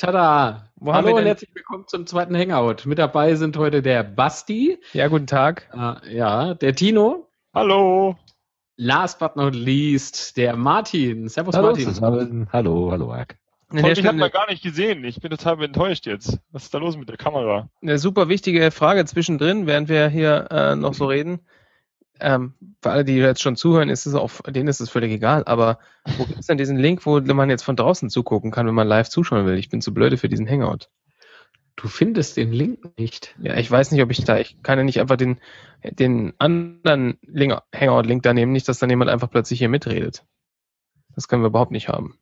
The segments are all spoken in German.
Tada! Wo Hallo und herzlich willkommen zum zweiten Hangout. Mit dabei sind heute der Basti. Ja, guten Tag. Äh, ja, der Tino. Hallo. Last but not least, der Martin. Servus hallo, Martin. Zusammen. Hallo, hallo, Marc. Ich habe mal gar nicht gesehen. Ich bin total enttäuscht jetzt. Was ist da los mit der Kamera? Eine super wichtige Frage zwischendrin, während wir hier äh, noch so reden. Ähm, für alle, die jetzt schon zuhören, ist es auch, denen ist es völlig egal. Aber wo gibt es denn diesen Link, wo man jetzt von draußen zugucken kann, wenn man live zuschauen will? Ich bin zu blöde für diesen Hangout. Du findest den Link nicht. Ja, ich weiß nicht, ob ich da, ich kann ja nicht einfach den, den anderen Hangout-Link da nehmen, nicht, dass dann jemand einfach plötzlich hier mitredet. Das können wir überhaupt nicht haben.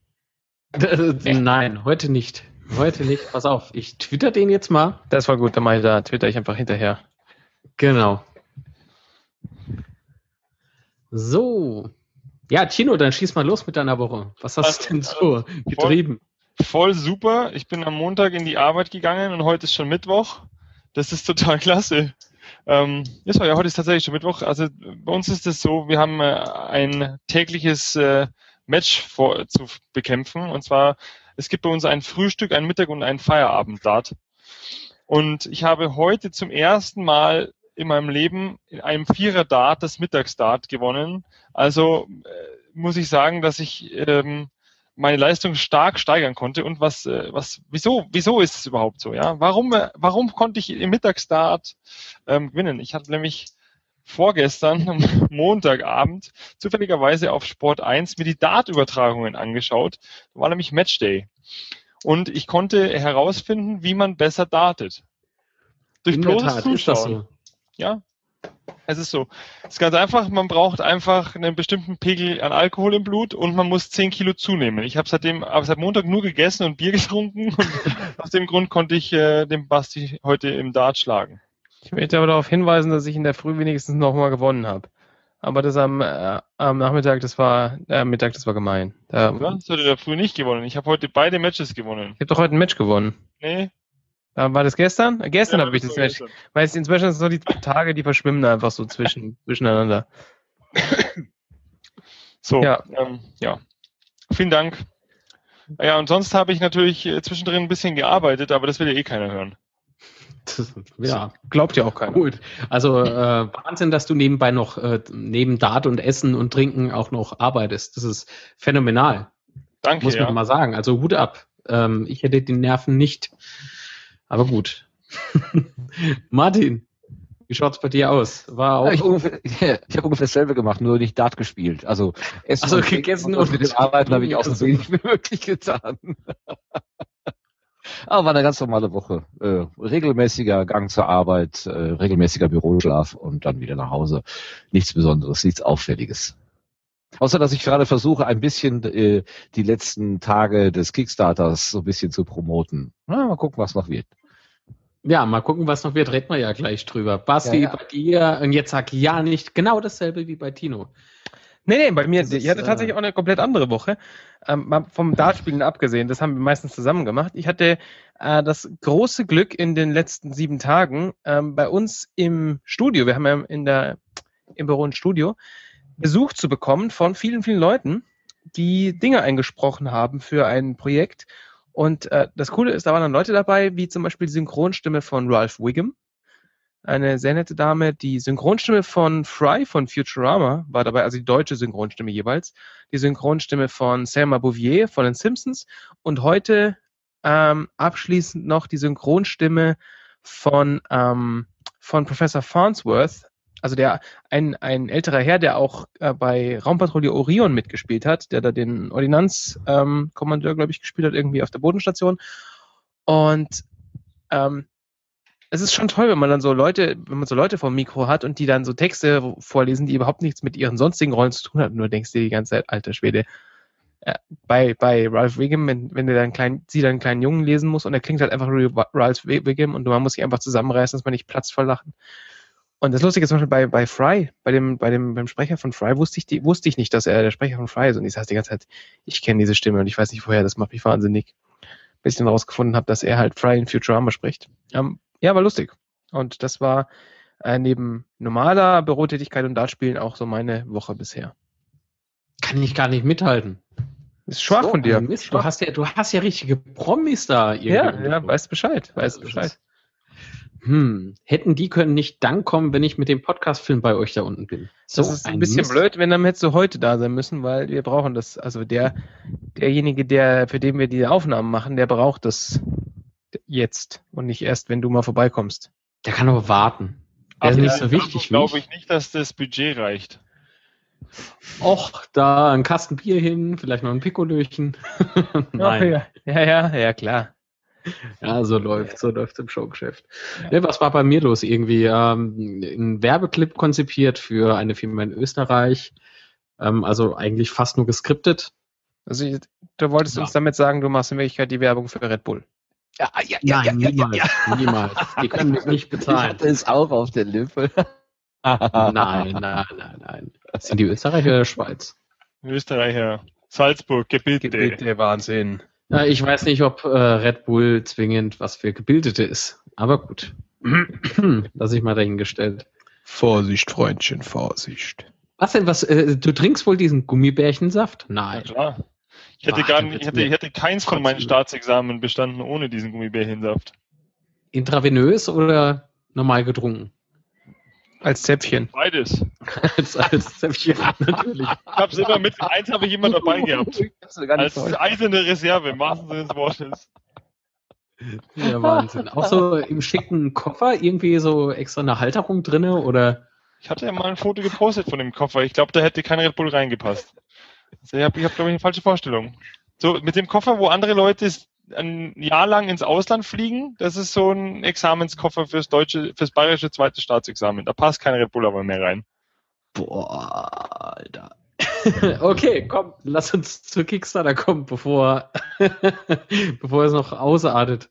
Nein, heute nicht. Heute nicht. Pass auf, ich twitter den jetzt mal. Das war gut, dann mache ich da, twitter ich einfach hinterher. Genau. So. Ja, Tino, dann schieß mal los mit deiner Woche. Was hast du denn so getrieben? Voll, voll, super. Ich bin am Montag in die Arbeit gegangen und heute ist schon Mittwoch. Das ist total klasse. Ähm, ja, ja, heute ist tatsächlich schon Mittwoch. Also bei uns ist es so, wir haben äh, ein tägliches äh, Match vor, zu bekämpfen. Und zwar, es gibt bei uns ein Frühstück, ein Mittag und ein Feierabend-Dart. Und ich habe heute zum ersten Mal in meinem Leben in einem Vierer-Dart das Mittagsdart gewonnen. Also äh, muss ich sagen, dass ich ähm, meine Leistung stark steigern konnte und was, äh, was, wieso, wieso ist es überhaupt so, ja? Warum, äh, warum konnte ich im Mittagsstart ähm, gewinnen? Ich hatte nämlich vorgestern am Montagabend zufälligerweise auf Sport 1 mir die Dart-Übertragungen angeschaut. Da war nämlich Matchday. Und ich konnte herausfinden, wie man besser dartet. Durch In bloßes Zuschauen. Ja, es ist so. Es ist ganz einfach, man braucht einfach einen bestimmten Pegel an Alkohol im Blut und man muss 10 Kilo zunehmen. Ich habe seitdem, aber seit Montag nur gegessen und Bier getrunken und aus dem Grund konnte ich äh, den Basti heute im Dart schlagen. Ich möchte aber darauf hinweisen, dass ich in der Früh wenigstens nochmal gewonnen habe. Aber das am, äh, am Nachmittag, das war, äh, Mittag, das war gemein. Da, du hast heute in der Früh nicht gewonnen. Ich habe heute beide Matches gewonnen. Ich habe doch heute ein Match gewonnen. Nee, war das gestern? Äh, gestern ja, habe ich das Match. Weil es inzwischen sind so die Tage, die verschwimmen einfach so zwischen, zwischeneinander. So, ja. Ähm, ja. Vielen Dank. Ja, und sonst habe ich natürlich äh, zwischendrin ein bisschen gearbeitet, aber das will ja eh keiner hören. ja, glaubt ja auch keiner. Gut. Also äh, Wahnsinn, dass du nebenbei noch äh, neben Dart und Essen und Trinken auch noch arbeitest. Das ist phänomenal. Danke. Muss man ja. mal sagen. Also Hut ab. Ähm, ich hätte die Nerven nicht. Aber gut. Martin, wie schaut's bei dir aus? War auch ich, ungefähr, ich habe ungefähr dasselbe gemacht, nur nicht Dart gespielt. Also Essen also, und gegessen und, und mit dem Arbeiten habe ich auch so wenig wie möglich getan. Aber war eine ganz normale Woche. Äh, regelmäßiger Gang zur Arbeit, äh, regelmäßiger Büroschlaf und dann wieder nach Hause. Nichts Besonderes, nichts Auffälliges. Außer dass ich gerade versuche, ein bisschen äh, die letzten Tage des Kickstarters so ein bisschen zu promoten. Na, mal gucken, was noch wird. Ja, mal gucken, was noch wird. Reden wir ja gleich drüber. Basti, ja, ja. bei dir, und jetzt sag ja nicht genau dasselbe wie bei Tino. Nee, nee, bei mir, ist, ich hatte tatsächlich äh, auch eine komplett andere Woche. Ähm, vom Dartspielen abgesehen, das haben wir meistens zusammen gemacht. Ich hatte äh, das große Glück in den letzten sieben Tagen ähm, bei uns im Studio, wir haben ja in der, im Büro ein Studio, Besuch zu bekommen von vielen, vielen Leuten, die Dinge eingesprochen haben für ein Projekt. Und äh, das Coole ist, da waren dann Leute dabei, wie zum Beispiel die Synchronstimme von Ralph Wiggum, eine sehr nette Dame. Die Synchronstimme von Fry von Futurama war dabei, also die deutsche Synchronstimme jeweils. Die Synchronstimme von Selma Bouvier von den Simpsons. Und heute ähm, abschließend noch die Synchronstimme von, ähm, von Professor Farnsworth, also der ein, ein älterer Herr, der auch äh, bei Raumpatrouille Orion mitgespielt hat, der da den Ordinanzkommandeur, ähm, glaube ich, gespielt hat, irgendwie auf der Bodenstation. Und ähm, es ist schon toll, wenn man dann so Leute, wenn man so Leute vom Mikro hat und die dann so Texte vorlesen, die überhaupt nichts mit ihren sonstigen Rollen zu tun haben. Nur denkst du die ganze Zeit, alter Schwede. Äh, bei, bei Ralph Wiggum, wenn, wenn der dann klein, sie dann einen kleinen Jungen lesen muss und er klingt halt einfach wie Ralph Wiggum und man muss sich einfach zusammenreißen, dass man nicht Platz voll lachen. Und das Lustige ist zum Beispiel bei, bei Fry, bei dem, bei dem, beim Sprecher von Fry wusste ich, die, wusste ich nicht, dass er der Sprecher von Fry ist. Und ich saß die ganze Zeit, ich kenne diese Stimme und ich weiß nicht woher, das macht mich wahnsinnig. Bis ich dann rausgefunden habe, dass er halt Fry in Futurama spricht. Ähm, ja, war lustig. Und das war äh, neben normaler Bürotätigkeit und Dartspielen auch so meine Woche bisher. Kann ich gar nicht mithalten. ist schwach so, von dir. Mist, du hast ja, du hast ja richtige Promis da. Ja, ja, weißt Bescheid, weißt Bescheid. Hm, hätten die können nicht dann kommen, wenn ich mit dem Podcast-Film bei euch da unten bin. So das ist ein, ein bisschen Mist. blöd, wenn dann hättest du heute da sein müssen, weil wir brauchen das. Also der, derjenige, der, für den wir die Aufnahmen machen, der braucht das jetzt und nicht erst, wenn du mal vorbeikommst. Der kann aber warten. Der Ach, ist nicht so wichtig. Glaube ich nicht, dass das Budget reicht. Och, da ein Kasten Bier hin, vielleicht noch ein Pikolöchen. Nein. Ja, ja, ja, ja, klar. Ja, so läuft, so läuft im Showgeschäft. Ja. Ne, was war bei mir los? Irgendwie ähm, ein Werbeclip konzipiert für eine Firma in Österreich. Ähm, also eigentlich fast nur geskriptet. Also du wolltest ja. uns damit sagen, du machst in Wirklichkeit die Werbung für Red Bull. Ja, ja, ja, Nein, ja, niemals, ja, niemals. Die können mich nicht bezahlen. Das ist auch auf der Lippe. nein, nein, nein, nein. Sind die Österreicher oder Schweiz? Österreicher. Salzburg, Gebiete. Gebiete, Wahnsinn. Ja, ich weiß nicht, ob äh, Red Bull zwingend was für Gebildete ist. Aber gut. Lass ich mal dahingestellt. Vorsicht, Freundchen, Vorsicht. Was denn, was, äh, du trinkst wohl diesen Gummibärchensaft? Nein. Ja, klar. Ich hätte, Ach, gar nicht, ich hätte, ich hätte keins von meinen Staatsexamen bestanden ohne diesen Gummibärchensaft. Intravenös oder normal getrunken? Als Zäpfchen. Beides. als, als Zäpfchen, natürlich. Ich hab's immer mit, eins habe ich immer dabei gehabt. Als eiserne Reserve, im wahrsten Sinne des Wortes. Ja, Wahnsinn. Auch so im schicken Koffer, irgendwie so extra eine Halterung drinne oder? Ich hatte ja mal ein Foto gepostet von dem Koffer. Ich glaube, da hätte kein Red Bull reingepasst. Also ich habe, ich hab, glaube ich, eine falsche Vorstellung. So, mit dem Koffer, wo andere Leute ein Jahr lang ins Ausland fliegen, das ist so ein Examenskoffer fürs deutsche, fürs bayerische zweite Staatsexamen. Da passt kein Red Bull aber mehr rein. Boah, Alter. okay, komm, lass uns zu Kickstarter kommen, bevor, bevor es noch ausartet.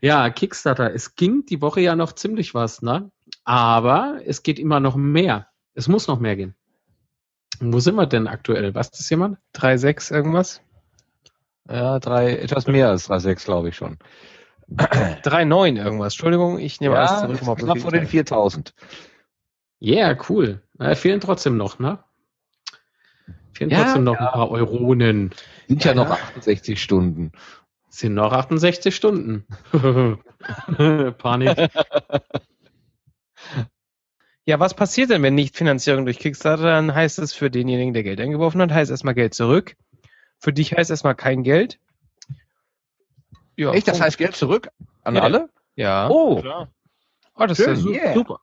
Ja, Kickstarter, es ging die Woche ja noch ziemlich was, ne? Aber es geht immer noch mehr. Es muss noch mehr gehen. Wo sind wir denn aktuell? Was ist jemand? 3,6 irgendwas? Ja, drei, etwas mehr als 3,6 glaube ich schon. 3,9 irgendwas. Entschuldigung, ich nehme ja, alles zurück. Knapp vor den 4000. Ja, yeah, cool. Na, fehlen trotzdem noch, ne? Fehlen ja, trotzdem noch ja. ein paar Euronen. Sind ja, ja noch 68 Stunden. Sind noch 68 Stunden. Panik. Ja, was passiert denn, wenn nicht Finanzierung durch Kickstarter? Dann heißt es für denjenigen, der Geld eingeworfen hat, heißt erstmal Geld zurück. Für dich heißt erstmal kein Geld. Ja, Echt, das heißt Geld zurück an ja. alle? Ja. Oh. Oh, das Schön, ist yeah. super.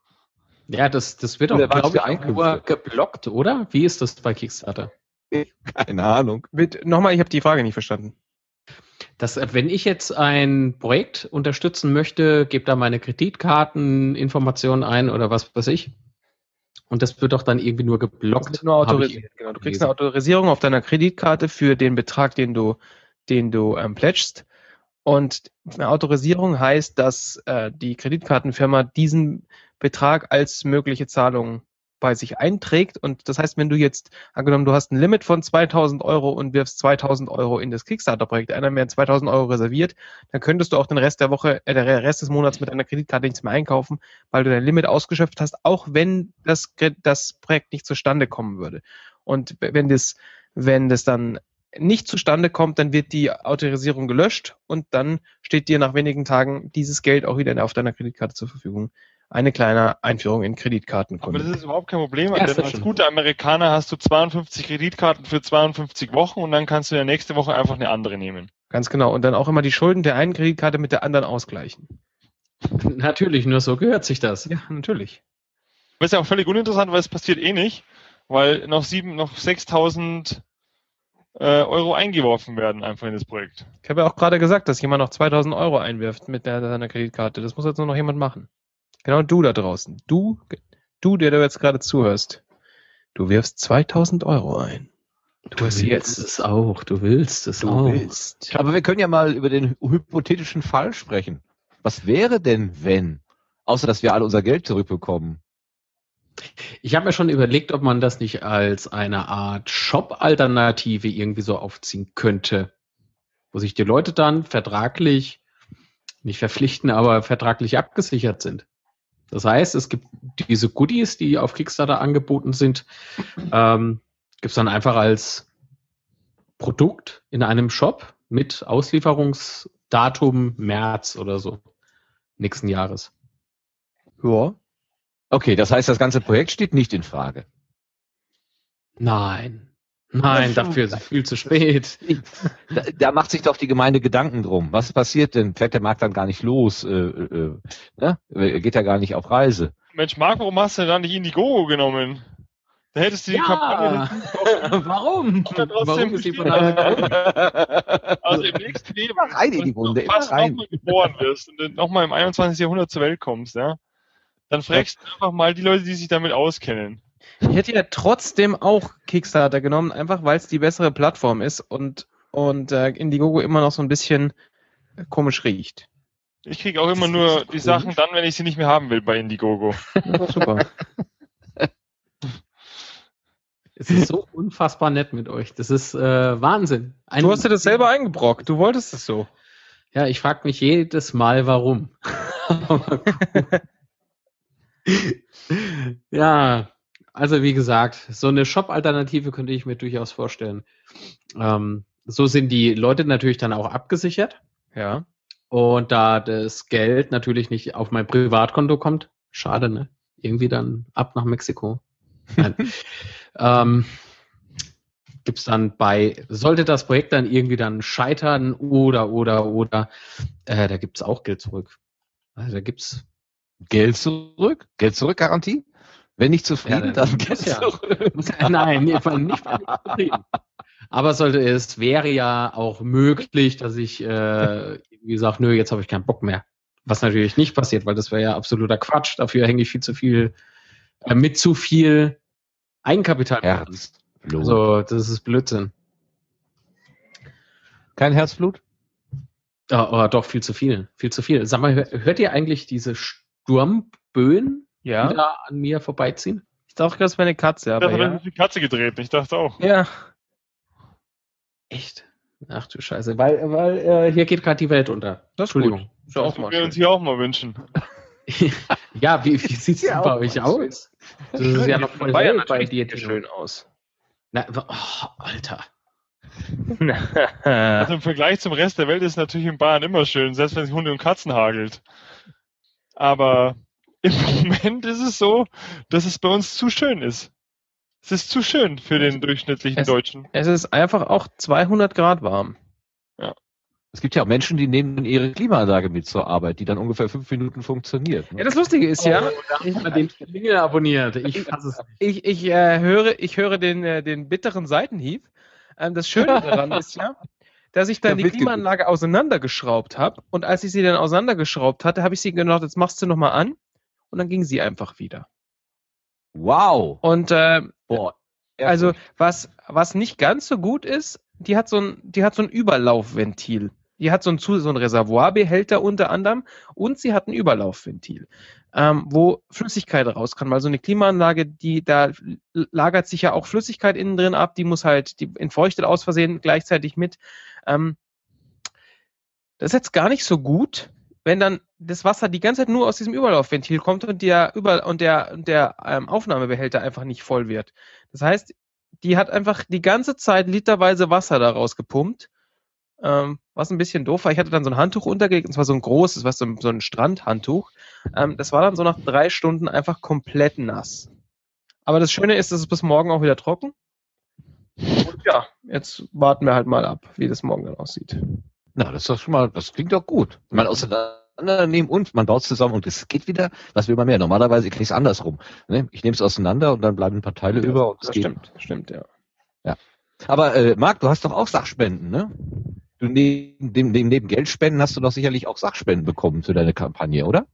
Ja, das, das wird auch, glaube ich, nur geblockt, oder? Wie ist das bei Kickstarter? Keine Ahnung. Mit, nochmal, ich habe die Frage nicht verstanden. Das, wenn ich jetzt ein Projekt unterstützen möchte, gebe da meine Kreditkarteninformationen ein oder was weiß ich. Und das wird doch dann irgendwie nur geblockt. Nur. Genau. Du kriegst eine Autorisierung auf deiner Kreditkarte für den Betrag, den du, den du ähm, pledgst. Und eine Autorisierung heißt, dass äh, die Kreditkartenfirma diesen Betrag als mögliche Zahlung bei sich einträgt. Und das heißt, wenn du jetzt, angenommen, du hast ein Limit von 2000 Euro und wirfst 2000 Euro in das Kickstarter-Projekt einer werden 2000 Euro reserviert, dann könntest du auch den Rest der Woche, äh, der Rest des Monats mit einer Kreditkarte nichts mehr einkaufen, weil du dein Limit ausgeschöpft hast, auch wenn das, das Projekt nicht zustande kommen würde. Und wenn das, wenn das dann nicht zustande kommt, dann wird die Autorisierung gelöscht und dann steht dir nach wenigen Tagen dieses Geld auch wieder auf deiner Kreditkarte zur Verfügung eine kleine Einführung in Kreditkarten. Aber das ist überhaupt kein Problem. Ja, denn als guter Amerikaner hast du 52 Kreditkarten für 52 Wochen und dann kannst du ja nächste Woche einfach eine andere nehmen. Ganz genau. Und dann auch immer die Schulden der einen Kreditkarte mit der anderen ausgleichen. Natürlich, nur so gehört sich das. Ja, natürlich. Das ist ja auch völlig uninteressant, weil es passiert eh nicht, weil noch sieben, noch 6000 äh, Euro eingeworfen werden einfach in das Projekt. Ich habe ja auch gerade gesagt, dass jemand noch 2000 Euro einwirft mit seiner Kreditkarte. Das muss jetzt nur noch jemand machen. Genau du da draußen. Du, du, der du jetzt gerade zuhörst. Du wirfst 2000 Euro ein. Du, du willst jetzt es auch. Du willst es du auch. Willst. Aber wir können ja mal über den hypothetischen Fall sprechen. Was wäre denn, wenn? Außer, dass wir alle unser Geld zurückbekommen. Ich habe mir schon überlegt, ob man das nicht als eine Art Shop-Alternative irgendwie so aufziehen könnte. Wo sich die Leute dann vertraglich, nicht verpflichten, aber vertraglich abgesichert sind. Das heißt, es gibt diese Goodies, die auf Kickstarter angeboten sind, ähm, gibt es dann einfach als Produkt in einem Shop mit Auslieferungsdatum März oder so nächsten Jahres. Ja. Okay, das heißt, das ganze Projekt steht nicht in Frage. Nein. Nein, dafür ist es viel zu spät. Da, da, macht sich doch die Gemeinde Gedanken drum. Was passiert denn? Fährt der Markt dann gar nicht los? Äh, äh, ne? Geht er gar nicht auf Reise? Mensch, Marc, warum hast du da nicht Indiegogo genommen? Da hättest du die ja. Kampagne. Warum? Warum ist die von Also im nächsten Leben, rein in die Wunde, fast nochmal geboren wirst und nochmal im 21. Jahrhundert zur Welt kommst, ja, dann fragst du einfach mal die Leute, die sich damit auskennen. Ich hätte ja trotzdem auch Kickstarter genommen, einfach weil es die bessere Plattform ist und, und äh, Indiegogo immer noch so ein bisschen komisch riecht. Ich kriege auch immer nur die Sachen dann, wenn ich sie nicht mehr haben will bei Indiegogo. Ja, super. Es ist so unfassbar nett mit euch. Das ist äh, Wahnsinn. Ein, du hast dir das selber eingebrockt. Du wolltest es so. Ja, ich frage mich jedes Mal, warum. ja, also wie gesagt, so eine Shop-Alternative könnte ich mir durchaus vorstellen. Ähm, so sind die Leute natürlich dann auch abgesichert. Ja. Und da das Geld natürlich nicht auf mein Privatkonto kommt, schade, ne? Irgendwie dann ab nach Mexiko. ähm, gibt es dann bei, sollte das Projekt dann irgendwie dann scheitern oder, oder, oder, äh, da gibt es auch Geld zurück. Also da gibt's Geld zurück? Geld zurück Garantie? Wenn nicht zufrieden, ja, dann Geld ja. zurück. Nein, nicht zufrieden. Aber sollte es wäre ja auch möglich, dass ich äh, wie gesagt, nö, jetzt habe ich keinen Bock mehr. Was natürlich nicht passiert, weil das wäre ja absoluter Quatsch. Dafür hänge ich viel zu viel äh, mit zu viel Eigenkapital. Herz. Also, das ist Blödsinn. Kein Herzblut? Oh, oh, doch, viel zu viel. Viel zu viel. Sag mal, hört ihr eigentlich diese Sturmböen, ja. die da an mir vorbeiziehen? Ich dachte, das wäre eine Katze, aber. Das ja. hat die Katze gedreht, ich dachte auch. Ja. Echt? Ach du Scheiße, weil, weil äh, hier geht gerade die Welt unter. Das Entschuldigung. Ist das auch mal wir uns hier auch mal wünschen. ja, wie, wie sieht es ja bei euch aus? Das ist ja noch voll hell ja bei dir. schön aus. Na, oh, Alter. also im Vergleich zum Rest der Welt ist natürlich in Bayern immer schön, selbst wenn es Hunde und Katzen hagelt. Aber im Moment ist es so, dass es bei uns zu schön ist. Es ist zu schön für den durchschnittlichen es, Deutschen. Es ist einfach auch 200 Grad warm. Ja. Es gibt ja auch Menschen, die nehmen ihre Klimaanlage mit zur Arbeit, die dann ungefähr fünf Minuten funktioniert. Ne? Ja, das Lustige ist ja, oh, ich habe den Klingel abonniert. Ich fasse es Ich, ich äh, höre, ich höre den, äh, den bitteren Seitenhieb. Ähm, das Schöne daran ist ja, dass ich dann ja, die Klimaanlage auseinandergeschraubt habe und als ich sie dann auseinandergeschraubt hatte, habe ich sie gedacht, jetzt machst du nochmal an und dann ging sie einfach wieder. Wow. Und äh, Boah, also was, was nicht ganz so gut ist, die hat so ein, die hat so ein Überlaufventil. Die hat so ein, so ein Reservoirbehälter unter anderem und sie hat ein Überlaufventil, ähm, wo Flüssigkeit raus kann. Weil so eine Klimaanlage, die da lagert sich ja auch Flüssigkeit innen drin ab, die muss halt, die entfeuchtet aus Versehen gleichzeitig mit. Ähm, das ist jetzt gar nicht so gut, wenn dann das Wasser die ganze Zeit nur aus diesem Überlaufventil kommt und der Über und der, und der ähm, Aufnahmebehälter einfach nicht voll wird. Das heißt, die hat einfach die ganze Zeit literweise Wasser daraus gepumpt. Ähm, was ein bisschen doof war. Ich hatte dann so ein Handtuch untergelegt, und zwar so ein großes, was so, so ein Strandhandtuch. Ähm, das war dann so nach drei Stunden einfach komplett nass. Aber das Schöne ist, es ist bis morgen auch wieder trocken. Und ja, jetzt warten wir halt mal ab, wie das morgen dann aussieht. Na, das ist doch schon mal, das klingt doch gut. Mal auseinandernehmen und man baut es zusammen und es geht wieder. Was will man mehr? Normalerweise kriege ich es andersrum. Ne? Ich nehme es auseinander und dann bleiben ein paar Teile ja, über. Und das stimmt, geht. stimmt, ja. Ja. Aber äh, Marc, du hast doch auch Sachspenden, ne? Du neben, dem, neben Geldspenden hast du doch sicherlich auch Sachspenden bekommen für deine Kampagne, oder?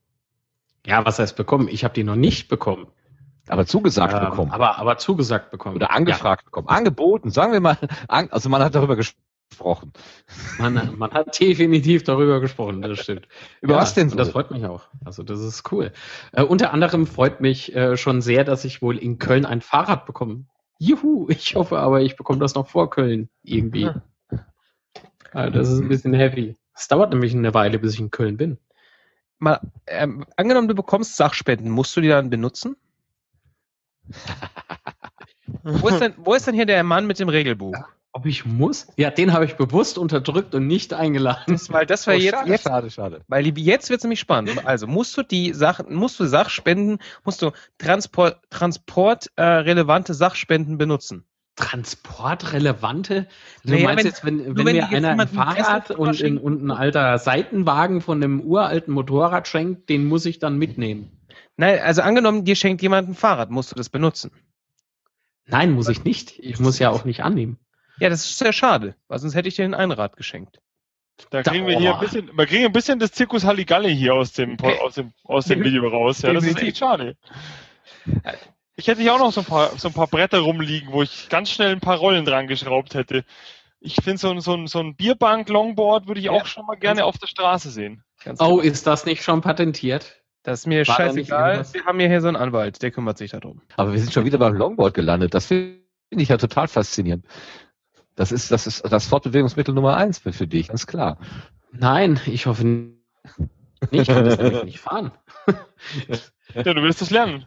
Ja, was heißt bekommen? Ich habe die noch nicht bekommen. Aber zugesagt ähm, bekommen. Aber, aber zugesagt bekommen. Oder angefragt ja. bekommen. Angeboten, sagen wir mal. Also man hat darüber gesprochen gesprochen. Man, man hat definitiv darüber gesprochen, das stimmt. Über ja, was denn so? Das freut mich auch. Also das ist cool. Äh, unter anderem freut mich äh, schon sehr, dass ich wohl in Köln ein Fahrrad bekomme. Juhu, ich hoffe aber, ich bekomme das noch vor Köln irgendwie. Also das ist ein bisschen heavy. Es dauert nämlich eine Weile, bis ich in Köln bin. Mal, ähm, angenommen, du bekommst Sachspenden, musst du die dann benutzen? wo, ist denn, wo ist denn hier der Mann mit dem Regelbuch? Ob ich muss? Ja, den habe ich bewusst unterdrückt und nicht eingeladen. Das, weil das war Oh, jetzt, schade, jetzt, schade, schade. weil jetzt wird es nämlich spannend. Also musst du die Sachen, musst du Sachspenden, musst du Transport, Transport äh, Sachspenden benutzen. Transportrelevante? Du Naja, meinst wenn- jetzt, wenn, wenn wenn mir einer ein Fahrrad und, in, und ein alter Seitenwagen von einem uralten Motorrad schenkt, den muss ich dann mitnehmen? Nein, also angenommen, dir schenkt jemand ein Fahrrad, musst du das benutzen. Nein, muss ich nicht. Ich muss ja auch nicht annehmen. Ja, das ist sehr schade, weil sonst hätte ich dir ein Einrad geschenkt. Da kriegen wir hier ein bisschen, wir kriegen ein bisschen das Zirkus Halligalli hier aus dem, aus dem, aus dem Video raus. Ja, das ist echt schade. Ich hätte hier auch noch so ein paar, so ein paar Bretter rumliegen, wo ich ganz schnell ein paar Rollen dran geschraubt hätte. Ich finde so ein, so ein, so ein Bierbank-Longboard würde ich Ja. auch schon mal gerne auf der Straße sehen. Ganz Oh, klar. ist das nicht schon patentiert? das ist mir War scheißegal. Wir haben ja hier so einen Anwalt, der kümmert sich darum. Aber wir sind schon wieder beim Longboard gelandet. Das finde ich ja total faszinierend. Das ist, das ist das Fortbewegungsmittel Nummer eins für, für dich, ganz klar. Nein, ich hoffe nicht. Ich kann das nämlich nicht fahren. Ja, du willst das lernen.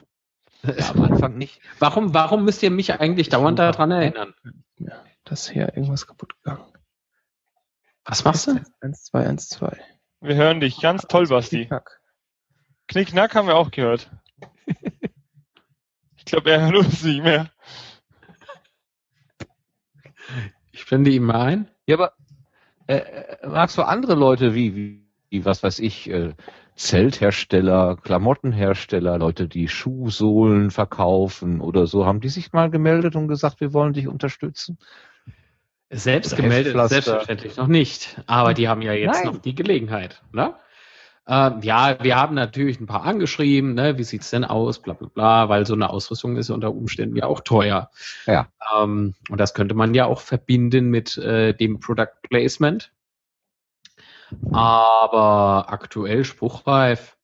Ja, am Anfang nicht. Warum, warum müsst ihr mich eigentlich dauernd daran erinnern? Ja, das ist hier irgendwas kaputt gegangen. Was machst du? 1, 2, 1, 2. Wir hören dich. Ganz toll, Basti. Knickknack haben wir auch gehört. Ich glaube, er hört uns nicht mehr. Ich blende ihn mal ein. Ja, aber äh, äh, magst du andere Leute wie, wie, wie was weiß ich, äh, Zelthersteller, Klamottenhersteller, Leute, die Schuhsohlen verkaufen oder so, haben die sich mal gemeldet und gesagt, wir wollen dich unterstützen? Selbst gemeldet, selbstverständlich noch nicht. Aber die haben ja jetzt Nein. noch die Gelegenheit. Ne? Ähm, ja, wir haben natürlich ein paar angeschrieben, ne? wie sieht's denn aus, bla bla bla, weil so eine Ausrüstung ist unter Umständen ja auch teuer. Ja. Ähm, und das könnte man ja auch verbinden mit äh, dem Product Placement. Aber aktuell spruchreif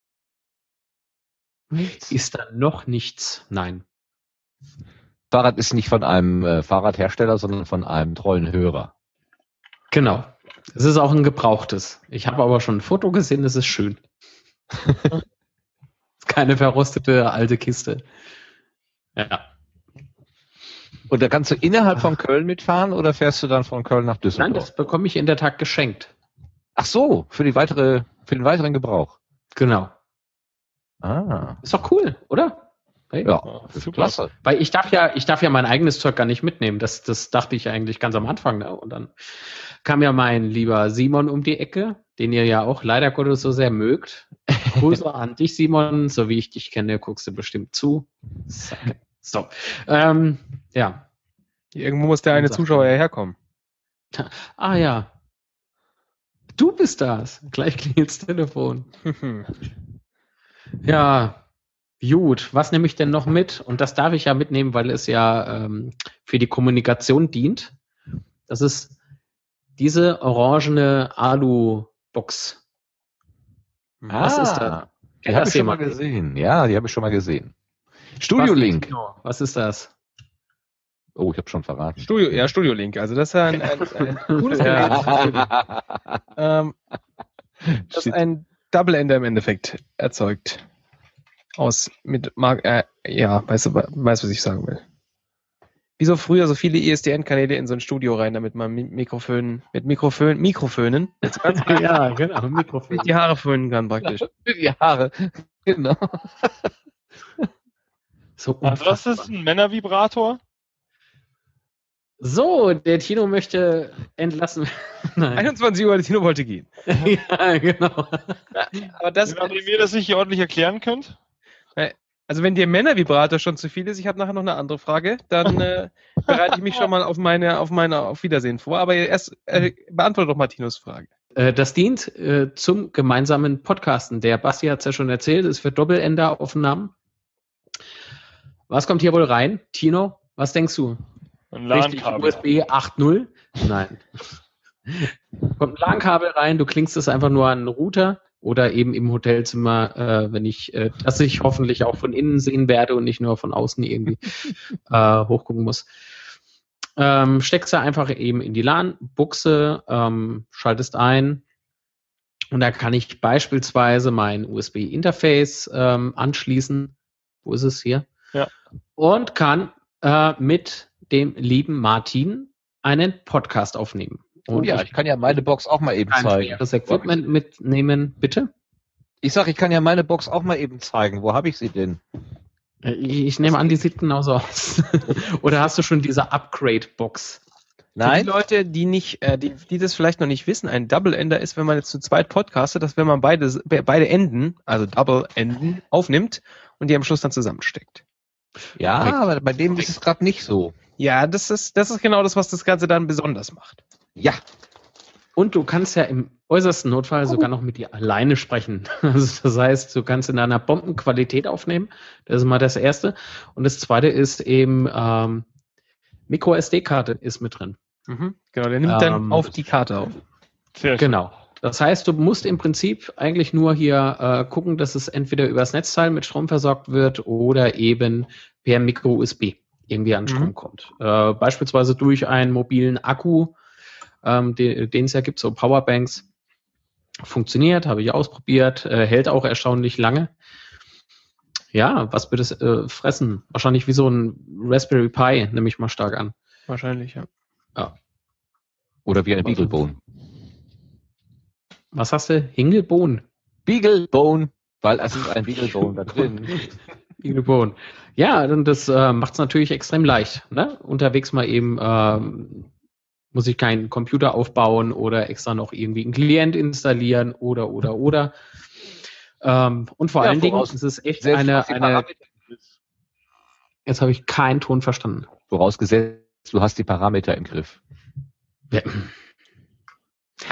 ist da noch nichts. Nein. Fahrrad ist nicht von einem äh, Fahrradhersteller, sondern von einem treuen Hörer. Genau. Es ist auch ein gebrauchtes. Ich habe aber schon ein Foto gesehen, das ist schön. keine verrostete alte Kiste. Ja. Und da kannst du innerhalb von Köln mitfahren oder fährst du dann von Köln nach Nein, Düsseldorf? das bekomme ich in der Tat geschenkt. Ach so, für die weitere, für den weiteren Gebrauch. Genau. Ah, Ist doch cool, oder? Hey? ja, super. klasse. Weil ich darf ja, ich darf ja mein eigenes Zeug gar nicht mitnehmen. Das, das dachte ich eigentlich ganz am Anfang. Ne? Und dann kam ja mein lieber Simon um die Ecke, den ihr ja auch leider Gottes so sehr mögt. Grüße an dich, Simon. So wie ich dich kenne, guckst du bestimmt zu. So. Ähm, ja. Irgendwo muss der eine Zuschauer ja herkommen. Ah ja. Du bist das. Gleich klingelt's Telefon. Ja, gut. Was nehme ich denn noch mit? Und das darf ich ja mitnehmen, weil es ja ähm, für die Kommunikation dient. Das ist diese orangene Alu-Box. Was ist da? Die habe das ich schon mal gesehen. Ja, die habe ich schon mal gesehen. Studio Link. Was ist das? Oh, ich habe schon verraten. Studio, ja, Studio Link. Also das ist ein, ein, ein cooles Gerät. ähm, das Shit. ein Double-Ender im Endeffekt erzeugt. Aus mit Mark, äh, ja, weißt du, weißt was ich sagen will. Wieso früher so viele E ISDN-Kanäle in so ein Studio rein, damit man mit Mikrofönen, mit Mikrofönen, Mikrofönen, jetzt ganz ja, genau. Mikrofon. die Haare föhnen kann praktisch. die Haare. Genau. So Also das ist unfassbar. ein Männervibrator. So, der Tino möchte entlassen. Nein. 21 Uhr, der Tino wollte gehen. ja, genau. Aber das, Wenn ihr mir das nicht hier ordentlich erklären könnt. Also wenn dir Männervibrator schon zu viel ist, ich habe nachher noch eine andere Frage, dann äh, bereite ich mich schon mal auf meine, auf meine Auf Wiedersehen vor. Aber erst äh, beantworte doch Martinos Frage. Äh, Das dient äh, zum gemeinsamen Podcasten. Der Basti hat es ja schon erzählt, ist für Doppelender-Aufnahmen. Was kommt hier wohl rein? Tino, was denkst du? Ein Richtig, LAN-Kabel. USB 8.0? Nein. kommt ein LAN-Kabel rein, du klingst es einfach nur an einen Router oder eben im Hotelzimmer, äh, wenn ich, äh, das ich hoffentlich auch von innen sehen werde und nicht nur von außen irgendwie äh, hochgucken muss. Ähm, steckst du einfach eben in die LAN-Buchse, ähm, schaltest ein und da kann ich beispielsweise mein USB-Interface ähm, anschließen. Wo ist es hier? Ja. Und kann äh, mit dem lieben Martin einen Podcast aufnehmen. Und ja, ich kann ja meine Box auch mal eben zeigen. Das Equipment mitnehmen, bitte. Ich sag, ich kann ja meine Box auch mal eben zeigen. Wo habe ich sie denn? Äh, ich nehme an, die sieht genauso aus. Oder hast du schon diese Upgrade-Box? Nein. Für die Leute, die nicht, äh, die, die das vielleicht noch nicht wissen, ein Double Ender ist, wenn man jetzt zu zweit podcastet, dass wenn man beide, beide Enden, also Double Enden, aufnimmt und die am Schluss dann zusammensteckt. Ja, aber bei dem ist es gerade nicht so. Ja, das ist, das ist genau das, was das Ganze dann besonders macht. Ja. Und du kannst ja im äußersten Notfall oh. sogar noch mit dir alleine sprechen. Also das heißt, du kannst in einer Bombenqualität aufnehmen. Das ist mal das Erste. Und das Zweite ist eben ähm, Micro SD-Karte ist mit drin. Mhm, genau, der nimmt ähm, dann auf die Karte auf. Sehr genau. Das heißt, du musst im Prinzip eigentlich nur hier äh, gucken, dass es entweder übers Netzteil mit Strom versorgt wird oder eben per Micro-USB irgendwie an Strom mhm. kommt. Äh, beispielsweise durch einen mobilen Akku, ähm, den, den es ja gibt, so Powerbanks. Funktioniert, habe ich ausprobiert, äh, hält auch erstaunlich lange. Ja, was wird es äh, fressen? Wahrscheinlich wie so ein Raspberry Pi, nehme ich mal stark an. Wahrscheinlich, ja. Ja. Oder wie ein Beaglebone. Was hast du? Hingelbone? Beaglebone, weil es ist ein Beaglebone da drin. Beaglebone. Ja, und das äh, macht es natürlich extrem leicht. Ne? Unterwegs mal eben ähm, muss ich keinen Computer aufbauen oder extra noch irgendwie einen Klient installieren oder oder oder. Ähm, und vor ja, allen Dingen ist es echt eine, eine Jetzt habe ich keinen Ton verstanden. Vorausgesetzt, du hast die Parameter im Griff. Ja.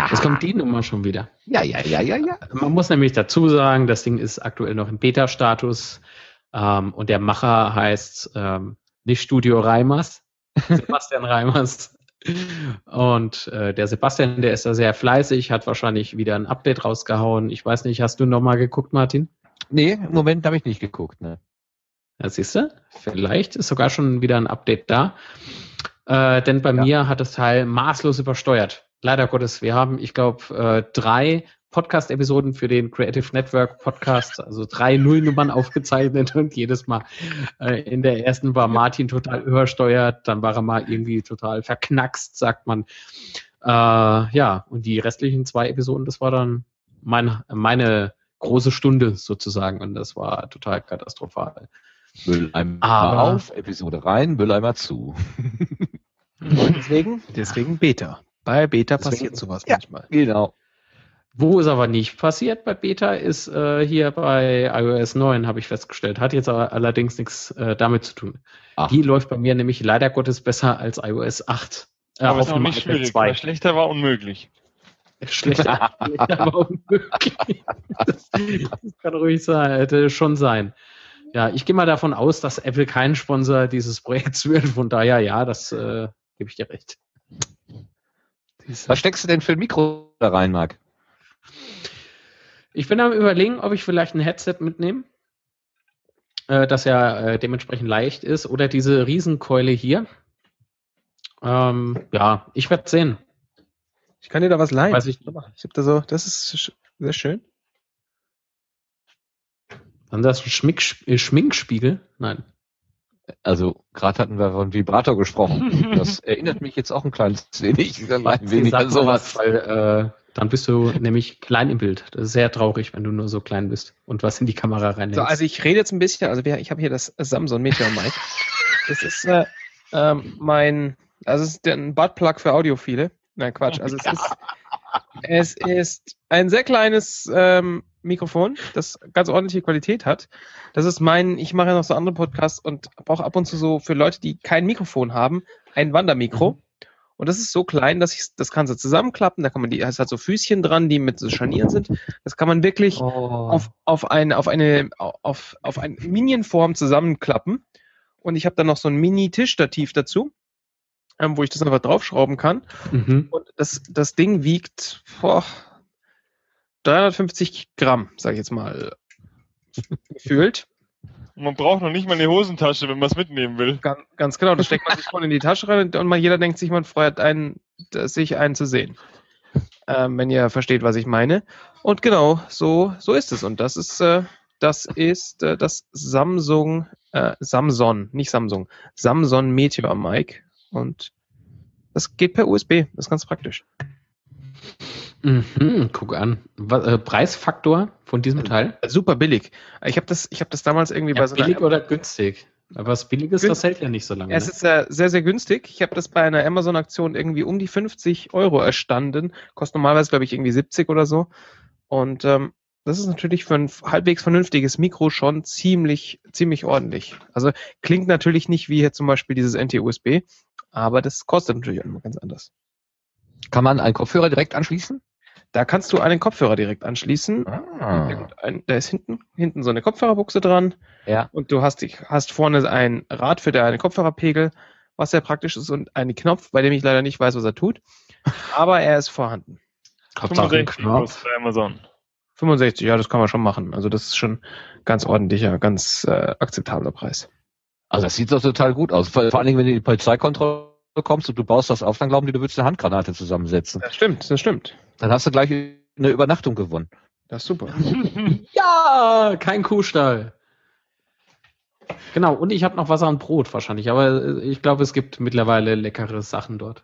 Jetzt kommt die Nummer schon wieder. Ja, ja, ja, ja, ja. Man muss nämlich dazu sagen, das Ding ist aktuell noch im Beta-Status ähm, und der Macher heißt ähm, nicht Studio Reimers, Sebastian Reimers. Und äh, der Sebastian, der ist da sehr fleißig, hat wahrscheinlich wieder ein Update rausgehauen. Ich weiß nicht, hast du nochmal geguckt, Martin? Nee, im Moment habe ich nicht geguckt. Ne. Ja, siehst du, vielleicht ist sogar schon wieder ein Update da. Äh, denn bei ja. mir hat das Teil maßlos übersteuert. Leider Gottes, wir haben, ich glaube, äh, drei Podcast-Episoden für den Creative Network Podcast, also drei Nullnummern aufgezeichnet und jedes Mal äh, in der ersten war Martin total übersteuert, dann war er mal irgendwie total verknackst, sagt man. Äh, ja, und die restlichen zwei Episoden, das war dann mein, meine große Stunde sozusagen und das war total katastrophal. Mülleimer Aber, auf, Episode rein, Mülleimer zu. deswegen, deswegen Beta. Bei Beta deswegen, passiert sowas ja, manchmal. Genau. Wo es aber nicht passiert bei Beta, ist äh, hier bei iOS 9, habe ich festgestellt. Hat jetzt aber allerdings nichts äh, damit zu tun. Ach. Die läuft bei mir nämlich leider Gottes besser als iOS 8. Äh, aber ist auch nicht schwierig, 2. weil schlechter war unmöglich. Schlechter, schlechter war unmöglich. Das, das kann ruhig sein, hätte schon sein. Ja, ich gehe mal davon aus, dass Apple kein Sponsor dieses Projekts wird. Von daher, ja, das äh, gebe ich dir recht. Was steckst du denn für ein Mikro da rein, Marc? Ich bin am überlegen, ob ich vielleicht ein Headset mitnehme, äh, das ja äh, dementsprechend leicht ist, oder diese Riesenkeule hier. Ähm, ja, ich werde sehen. Ich kann dir da was leihen. Weiß ich, ich habe da so, das ist sehr schön. Dann das Schmick, äh, Schminkspiegel? Nein. Also gerade hatten wir von Vibrator gesprochen. Das erinnert mich jetzt auch ein kleines wenig, ein wenig an sowas. Weil äh, dann bist du nämlich klein im Bild. Das ist sehr traurig, wenn du nur so klein bist und was in die Kamera reinlässt. So, also ich rede jetzt ein bisschen, also ich habe hier das Samsung Meteor Mic. Das ist äh, ähm, mein, also es ist ein Buttplug für Audiophile. Nein, Quatsch. Also es ist, es ist ein sehr kleines ähm, Mikrofon, das ganz ordentliche Qualität hat. Das ist mein, ich mache ja noch so andere Podcasts und brauche ab und zu so für Leute, die kein Mikrofon haben, ein Wandermikro. Mhm. Und das ist so klein, dass ich das kann so zusammenklappen. Da kann man die, es hat so Füßchen dran, die mit so Scharnieren sind. Das kann man wirklich oh. auf, auf eine, auf eine, auf, auf eine Minienform zusammenklappen. Und ich habe dann noch so ein Mini-Tischstativ dazu, ähm, wo ich das einfach draufschrauben kann. Mhm. Und das, das Ding wiegt, boah, 350 Gramm, sag ich jetzt mal, gefühlt. Man braucht noch nicht mal eine Hosentasche, wenn man es mitnehmen will. Ganz, ganz genau, das steckt man sich voll in die Tasche rein und man, jeder denkt sich, man freut einen, sich einen zu sehen. Ähm, wenn ihr versteht, was ich meine. Und genau, so, so ist es. Und das ist, äh, das ist äh, das Samsung, äh, Samsung, nicht Samsung, Samsung Meteor Mic. Und Das geht per USB. Das ist ganz praktisch. Mhm, guck an. Was, äh, Preisfaktor von diesem Teil? Super billig. Ich habe das, ich habe das damals irgendwie Ja, bei so einer billig oder günstig? Weil Was Billiges, Günst- das hält ja nicht so lange. Es Ne? ist äh, sehr, sehr günstig. Ich habe das bei einer Amazon-Aktion irgendwie um die 50 Euro erstanden. Kostet normalerweise, glaube ich, irgendwie 70 oder so. Und ähm, das ist natürlich für ein halbwegs vernünftiges Mikro schon ziemlich, ziemlich ordentlich. Also klingt natürlich nicht wie hier zum Beispiel dieses NT-USB, aber das kostet natürlich auch immer ganz anders. Kann man einen Kopfhörer direkt anschließen? Da kannst du einen Kopfhörer direkt anschließen. Ah. Da ist hinten, hinten so eine Kopfhörerbuchse dran. Ja. Und du hast, hast vorne ein Rad für deinen Kopfhörerpegel, was sehr praktisch ist, und einen Knopf, bei dem ich leider nicht weiß, was er tut. Aber er ist vorhanden. Hauptsache ein 65 Knopf. bei Amazon. 65, ja, das kann man schon machen. Also das ist schon ganz ordentlicher, ganz äh, akzeptabler Preis. Also das sieht doch total gut aus. Vor, vor allen Dingen, wenn du die Polizeikontrolle kommst und du baust das auf, dann glauben die, du würdest eine Handgranate zusammensetzen. Das stimmt, das stimmt. Dann hast du gleich eine Übernachtung gewonnen. Das ist super. Ja, kein Kuhstall. Genau, und ich habe noch Wasser und Brot wahrscheinlich, aber äh, ich glaube, es gibt mittlerweile leckere Sachen dort.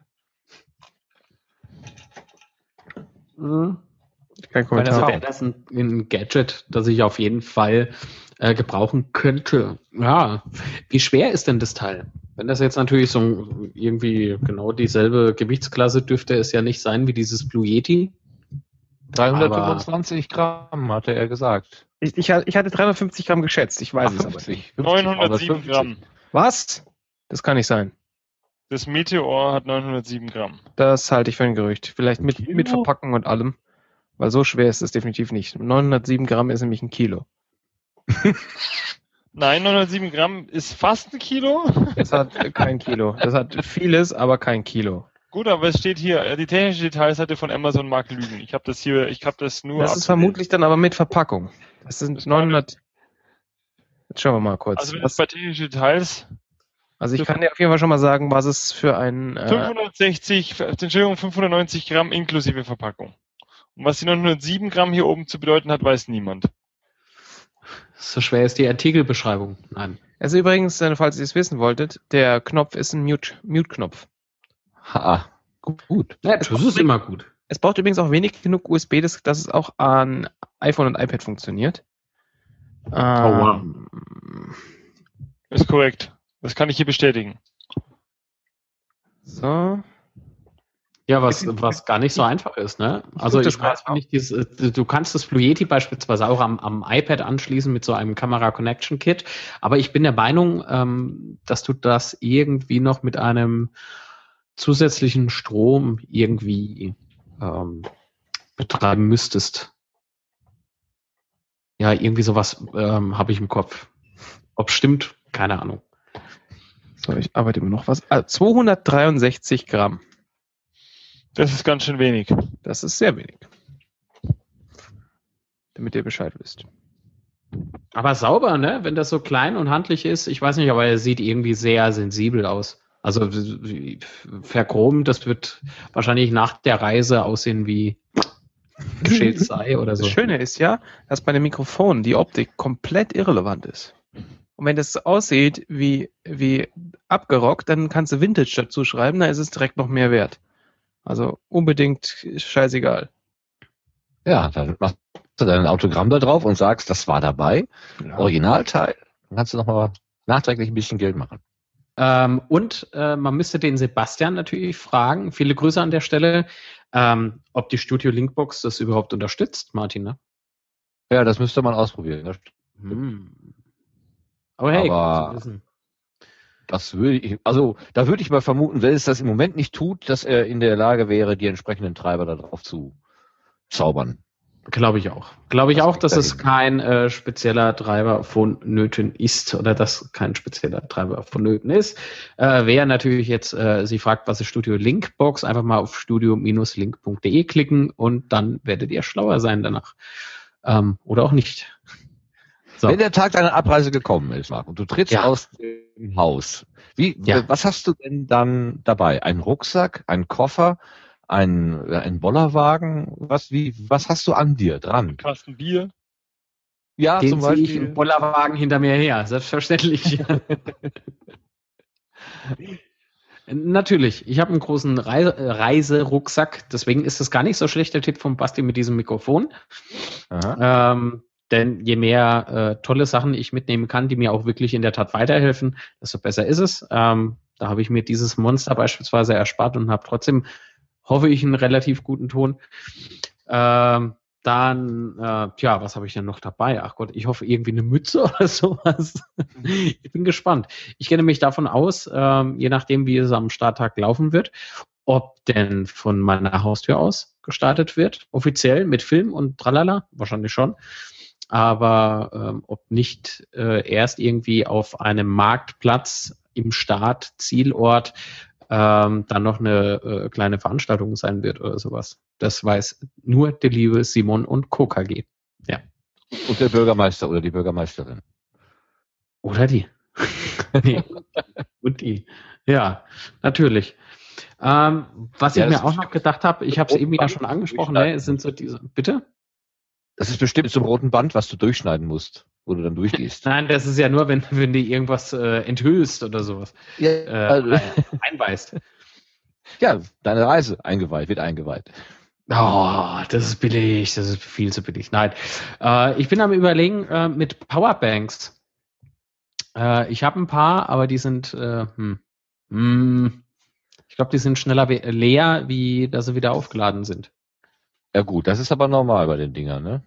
Mhm. Kein Also Kommentar. wäre das ein, ein Gadget, das ich auf jeden Fall äh, gebrauchen könnte. Ja, wie schwer ist denn das Teil? Wenn das jetzt natürlich so irgendwie genau dieselbe Gewichtsklasse dürfte es ja nicht sein wie dieses Blue Yeti. 325 Gramm, hatte er gesagt. Ich, ich, ich hatte 350 Gramm geschätzt, ich weiß es aber nicht. 50, 50, 907 350. Gramm. Was? Das kann nicht sein. Das Meteor hat 907 Gramm. Das halte ich für ein Gerücht. Vielleicht mit, mit Verpackung und allem. Weil so schwer ist es definitiv nicht. 907 Gramm ist nämlich ein Kilo. Nein, 907 Gramm ist fast ein Kilo. Das hat kein Kilo. Das hat vieles, aber kein Kilo. Gut, aber es steht hier, äh, die technische Detailseite von Amazon mag lügen. Ich habe das hier, ich habe das nur. Das ist vermutlich dann aber mit Verpackung. Das sind Das war 900. Jetzt schauen wir mal kurz. Also wenn das Was, bei technische Details also ich kann dir auf jeden Fall schon mal sagen, was es für ein. Äh, 560, Entschuldigung, 590 Gramm inklusive Verpackung. Und was die 907 Gramm hier oben zu bedeuten hat, weiß niemand. So schwer ist die Artikelbeschreibung. Nein. also übrigens, äh, falls ihr es wissen wolltet, der Knopf ist ein Mute- Mute-Knopf. Ha, gut. Ja, das ist immer gut. es braucht übrigens auch wenig genug USB, dass, dass es auch an iPhone und iPad funktioniert. Ähm, wow. Ist korrekt. Das kann ich hier bestätigen. So. Ja, was, was gar nicht so einfach ist, ne? Also ich weiß nicht, dieses, äh, du kannst das Blue Yeti beispielsweise auch am, am iPad anschließen mit so einem Kamera Connection Kit, aber ich bin der Meinung, ähm, dass du das irgendwie noch mit einem zusätzlichen Strom irgendwie ähm, betreiben müsstest. Ja, irgendwie sowas ähm, habe ich im Kopf. Ob stimmt, keine Ahnung. So, ich arbeite immer noch was. Ah, 263 Gramm. Das ist ganz schön wenig. Das ist sehr wenig. Damit ihr Bescheid wisst. Aber sauber, ne? Wenn das so klein und handlich ist, ich weiß nicht, aber er sieht irgendwie sehr sensibel aus. Also verchromt, das wird wahrscheinlich nach der Reise aussehen wie geschältes Ei oder so. Das Schöne ist ja, dass bei dem Mikrofon die Optik komplett irrelevant ist. Und wenn das aussieht wie, wie abgerockt, dann kannst du Vintage dazu schreiben, dann ist es direkt noch mehr wert. Also unbedingt scheißegal. Ja, dann machst du dein Autogramm da drauf und sagst, das war dabei. Originalteil. Dann kannst du nochmal nachträglich ein bisschen Geld machen. Ähm, und äh, man müsste den Sebastian natürlich fragen, viele Grüße an der Stelle, ähm, ob die Studio Linkbox das überhaupt unterstützt, Martin, ne? Ja, das müsste man ausprobieren. Hm. Aber hey, Aber- gut zu wissen. Das würde ich, also da würde ich mal vermuten, wenn es das im Moment nicht tut, dass er in der Lage wäre, die entsprechenden Treiber da drauf zu zaubern. Glaube ich auch. Glaube ich Das auch, dass es dahin. kein äh, spezieller Treiber vonnöten ist oder dass kein spezieller Treiber vonnöten ist. Äh, wer natürlich jetzt äh, sie fragt, was ist Studio Linkbox, einfach mal auf studio-link.de klicken und dann werdet ihr schlauer sein danach. Ähm, oder auch nicht. So. Wenn der Tag deiner Abreise gekommen ist, Marc, und du trittst Ja. aus dem Haus, wie, Ja. äh, was hast du denn dann dabei? Ein Rucksack, ein Koffer, ein, äh, ein Bollerwagen? Was, wie, was hast du an dir dran? Kasten Bier. Ja, Den zum sehe ich Beispiel. im Bollerwagen hinter mir her, selbstverständlich. Natürlich. Ich habe einen großen Reise Reiserucksack, deswegen ist das gar nicht so schlecht der Tipp von Basti mit diesem Mikrofon. Ähm, denn je mehr äh, tolle Sachen ich mitnehmen kann, die mir auch wirklich in der Tat weiterhelfen, desto besser ist es. Ähm, da habe ich mir dieses Monster beispielsweise erspart und habe trotzdem, hoffe ich, einen relativ guten Ton. Ähm, dann, äh, tja, was habe ich denn noch dabei? Ach Gott, ich hoffe irgendwie eine Mütze oder sowas. ich bin gespannt. Ich gehe nämlich davon aus, ähm, je nachdem, wie es am Starttag laufen wird, ob denn von meiner Haustür aus gestartet wird, offiziell mit Film und tralala, wahrscheinlich schon. Aber ähm, ob nicht äh, erst irgendwie auf einem Marktplatz im Start, Zielort, ähm, dann noch eine äh, kleine Veranstaltung sein wird oder sowas. Das weiß nur der liebe Simon und KKG. Ja. Und der Bürgermeister oder die Bürgermeisterin. Oder die. nee. Und die. Ja, natürlich. Ähm, was ja, ich mir auch noch gedacht habe, ich habe es eben ja schon angesprochen, ne, sind so diese. Bitte? Das ist bestimmt so ein roten Band, was du durchschneiden musst, wo du dann durchgehst. Nein, das ist ja nur, wenn, wenn du irgendwas äh, enthüllst oder sowas. Ja, äh, also, einweist. Ja, deine Reise eingeweiht, wird eingeweiht. Oh, das ist billig, das ist viel zu billig. Nein, äh, ich bin am überlegen äh, mit Powerbanks. Äh, ich habe ein paar, aber die sind, äh, hm, hm, ich glaube, die sind schneller leer, wie dass sie wieder aufgeladen sind. Ja gut, das ist aber normal bei den Dingern, ne?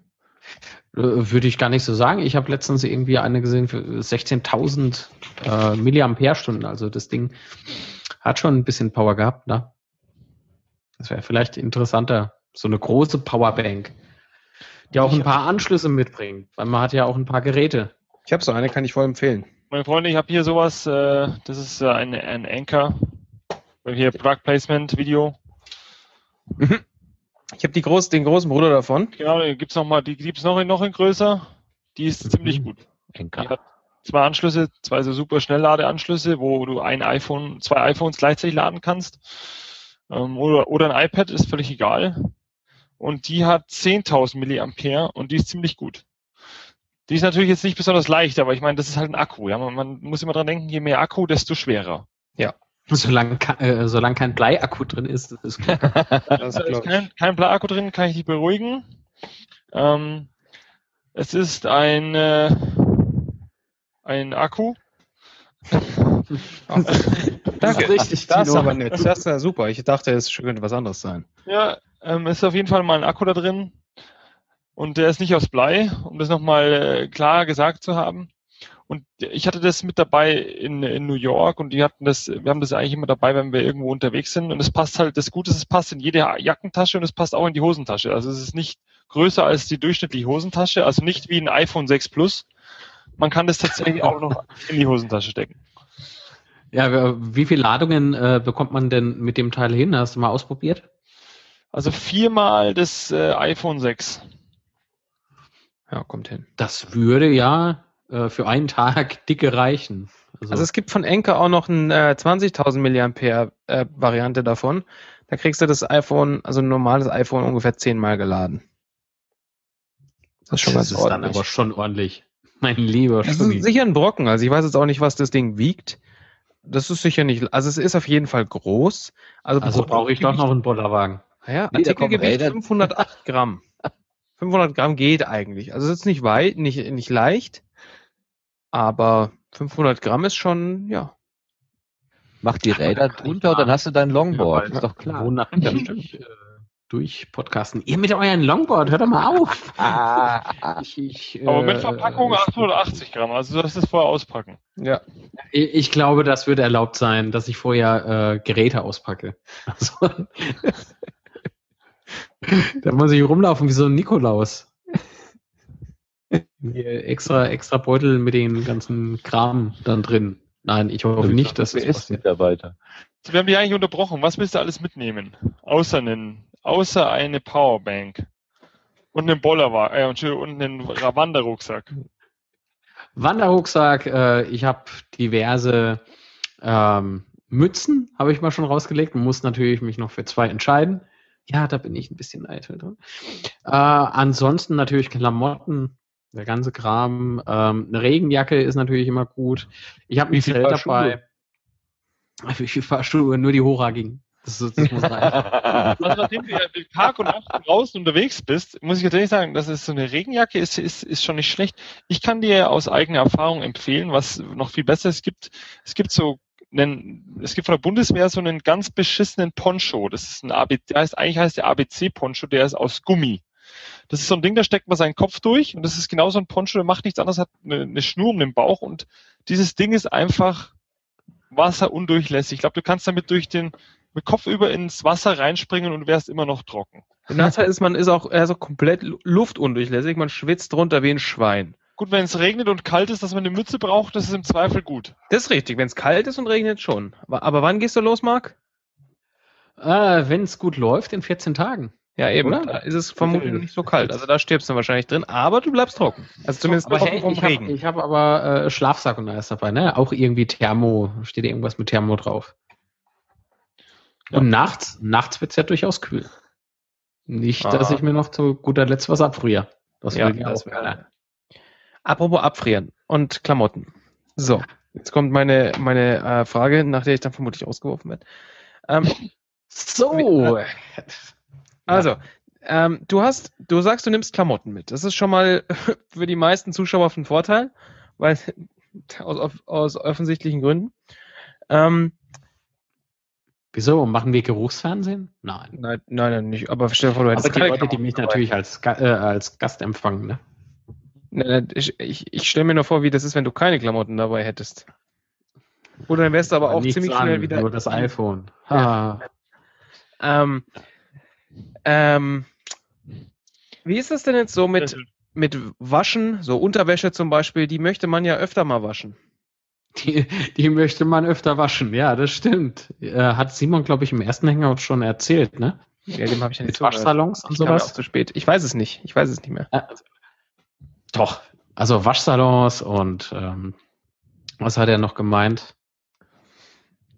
Äh, würde ich gar nicht so sagen. Ich habe letztens irgendwie eine gesehen für 16.000 äh, Milliampere-Stunden. Also das Ding hat schon ein bisschen Power gehabt, ne? Das wäre vielleicht interessanter. So eine große Powerbank, die auch ein paar Anschlüsse mitbringt, weil man hat ja auch ein paar Geräte. Ich habe so eine, kann ich voll empfehlen. Meine Freunde, ich habe hier sowas, äh, das ist äh, ein, ein Anchor. Hier Plug Placement Video. Mhm. Ich habe groß, den großen Bruder davon. Genau, gibt's noch mal, die gibt's noch in, noch in größer. Die ist ziemlich gut. Die hat zwei Anschlüsse, zwei so super Schnellladeanschlüsse, wo du ein iPhone, zwei iPhones gleichzeitig laden kannst. Ähm, oder, oder ein iPad ist völlig egal. Und die hat 10.000 Milliampere und die ist ziemlich gut. Die ist natürlich jetzt nicht besonders leicht, aber ich meine, das ist halt ein Akku. Ja, man, man muss immer dran denken, je mehr Akku, desto schwerer. Solange, äh, solange kein Bleiakku drin ist, ist gut. das ist kein, kein Bleiakku drin, kann ich dich beruhigen. Ähm, es ist ein, äh, ein Akku. Danke. Richtig, das ist aber nett. Das ist ja super. Ich dachte, es könnte was anderes sein. Ja, ähm, ist auf jeden Fall mal ein Akku da drin. Und der ist nicht aus Blei, um das nochmal äh, klar gesagt zu haben. Und ich hatte das mit dabei in, in New York und die hatten das, wir haben das eigentlich immer dabei, wenn wir irgendwo unterwegs sind. Und es passt halt, das Gute ist, es passt in jede Jackentasche und es passt auch in die Hosentasche. Also es ist nicht größer als die durchschnittliche Hosentasche, also nicht wie ein iPhone 6 Plus. Man kann das tatsächlich auch noch in die Hosentasche stecken. Ja, wie viele Ladungen äh, bekommt man denn mit dem Teil hin? Hast du mal ausprobiert? Also viermal das äh, iPhone 6. Ja, kommt hin. Das würde ja äh, für einen Tag dicke reichen. Also, also es gibt von Enker auch noch eine äh, 20.000 Milliampere äh, Variante davon. Da kriegst du das iPhone, also ein normales iPhone ungefähr zehnmal geladen. Das ist schon das ganz ist ordentlich. dann aber schon ordentlich. Mein lieber Das ist sicher ein Brocken. Also ich weiß jetzt auch nicht, was das Ding wiegt. Das ist sicher nicht, also es ist auf jeden Fall groß. Also, also brauche ich doch noch einen Bollerwagen. Ja, nee, Artikelgewicht 508 Gramm. 500 Gramm geht eigentlich. Also es ist nicht weit, nicht, nicht leicht. Aber 500 Gramm ist schon, ja. Mach die Räder drunter und dann hast du dein Longboard. Ja, ist doch klar. Wonach durch, äh, durch Podcasten. Ihr mit euren Longboard, hört doch mal auf. Ah, ich, ich, Aber mit äh, Verpackung äh, 880 Gramm, also das ist vorher auspacken. Ja. Ich, ich, glaube, das wird erlaubt sein, dass ich vorher äh, Geräte auspacke. Also, da muss ich rumlaufen wie so ein Nikolaus. Extra, extra Beutel mit den ganzen Kram dann drin. Nein, ich hoffe ich nicht, dass das. Mitarbeiter. Wir haben dich eigentlich unterbrochen. Was willst du alles mitnehmen? Außer einen, außer eine Powerbank. Und einen Bollerwagen, äh, und einen Wanderrucksack. Wanderrucksack, äh, ich habe diverse ähm, Mützen, habe ich mal schon rausgelegt. Muss natürlich mich noch für zwei entscheiden. Ja, da bin ich ein bisschen eitel drin. Äh, ansonsten natürlich Klamotten, der ganze Kram. Ähm, eine Regenjacke ist natürlich immer gut. Ich habe ein Zelt dabei. Wie viele Fahrschuhe nur die Hora ging. Das, das muss reichen. Also nachdem du ja Tag und Nacht draußen unterwegs bist, muss ich tatsächlich sagen, dass es so eine Regenjacke ist, ist, ist schon nicht schlecht. Ich kann dir aus eigener Erfahrung empfehlen, was noch viel besser ist. Es gibt, es gibt so einen, es gibt von der Bundeswehr so einen ganz beschissenen Poncho. Das ist ein ABC, heißt, eigentlich heißt der ABC Poncho, der ist aus Gummi. Das ist so ein Ding, da steckt man seinen Kopf durch und das ist genau so ein Poncho, der macht nichts anderes, hat eine, eine Schnur um den Bauch und dieses Ding ist einfach wasserundurchlässig. Ich glaube, du kannst damit durch den mit Kopf über ins Wasser reinspringen und wärst immer noch trocken. Der Nachteil ist, man ist auch also komplett luftundurchlässig, man schwitzt drunter wie ein Schwein. Gut, wenn es regnet und kalt ist, dass man eine Mütze braucht, das ist im Zweifel gut. Das ist richtig, wenn es kalt ist und regnet schon. Aber, aber wann gehst du los, Marc? Äh, wenn es gut läuft, in 14 Tagen. Ja, eben. Oder? Da ist es vermutlich nicht so kalt. Also da stirbst du wahrscheinlich drin, aber du bleibst trocken. Also zumindest aber hey, ich Regen. Hab, ich habe aber äh, Schlafsack und alles dabei, ne? Auch irgendwie Thermo, steht irgendwas mit Thermo drauf. Ja. Und nachts, nachts wird es ja durchaus kühl. Nicht, ah. dass ich mir noch zu guter Letzt was abfriere. Das ja, das wäre. Apropos abfrieren und Klamotten. So, jetzt kommt meine, meine äh, Frage, nach der ich dann vermutlich ausgeworfen werde. Ähm, so. Äh, also, ähm, du hast, du sagst, du nimmst Klamotten mit. Das ist schon mal für die meisten Zuschauer ein Vorteil, weil aus, aus offensichtlichen Gründen. Ähm, Wieso? Machen wir Geruchsfernsehen? Nein. Nein, nein, nein nicht. Aber stell dir vor, du hättest Aber die Leute, die mich natürlich als, äh, als Gast empfangen, ne? Nein, ich, ich, ich stelle mir nur vor, wie das ist, wenn du keine Klamotten dabei hättest. Oder dann wärst du aber, auch ziemlich an, schnell wieder. Nur das iPhone. Ja. Ähm, ähm, wie ist das denn jetzt so mit, mit Waschen? So Unterwäsche zum Beispiel, die möchte man ja öfter mal waschen. Die, die möchte man öfter waschen, ja, das stimmt. Äh, hat Simon, glaube ich, im ersten Hangout schon erzählt, ne? Ja, dem habe ich ja nicht Waschsalons und sowas. Auch zu spät. Ich weiß es nicht. Ich weiß es nicht mehr. Äh, doch. Also Waschsalons und ähm, was hat er noch gemeint?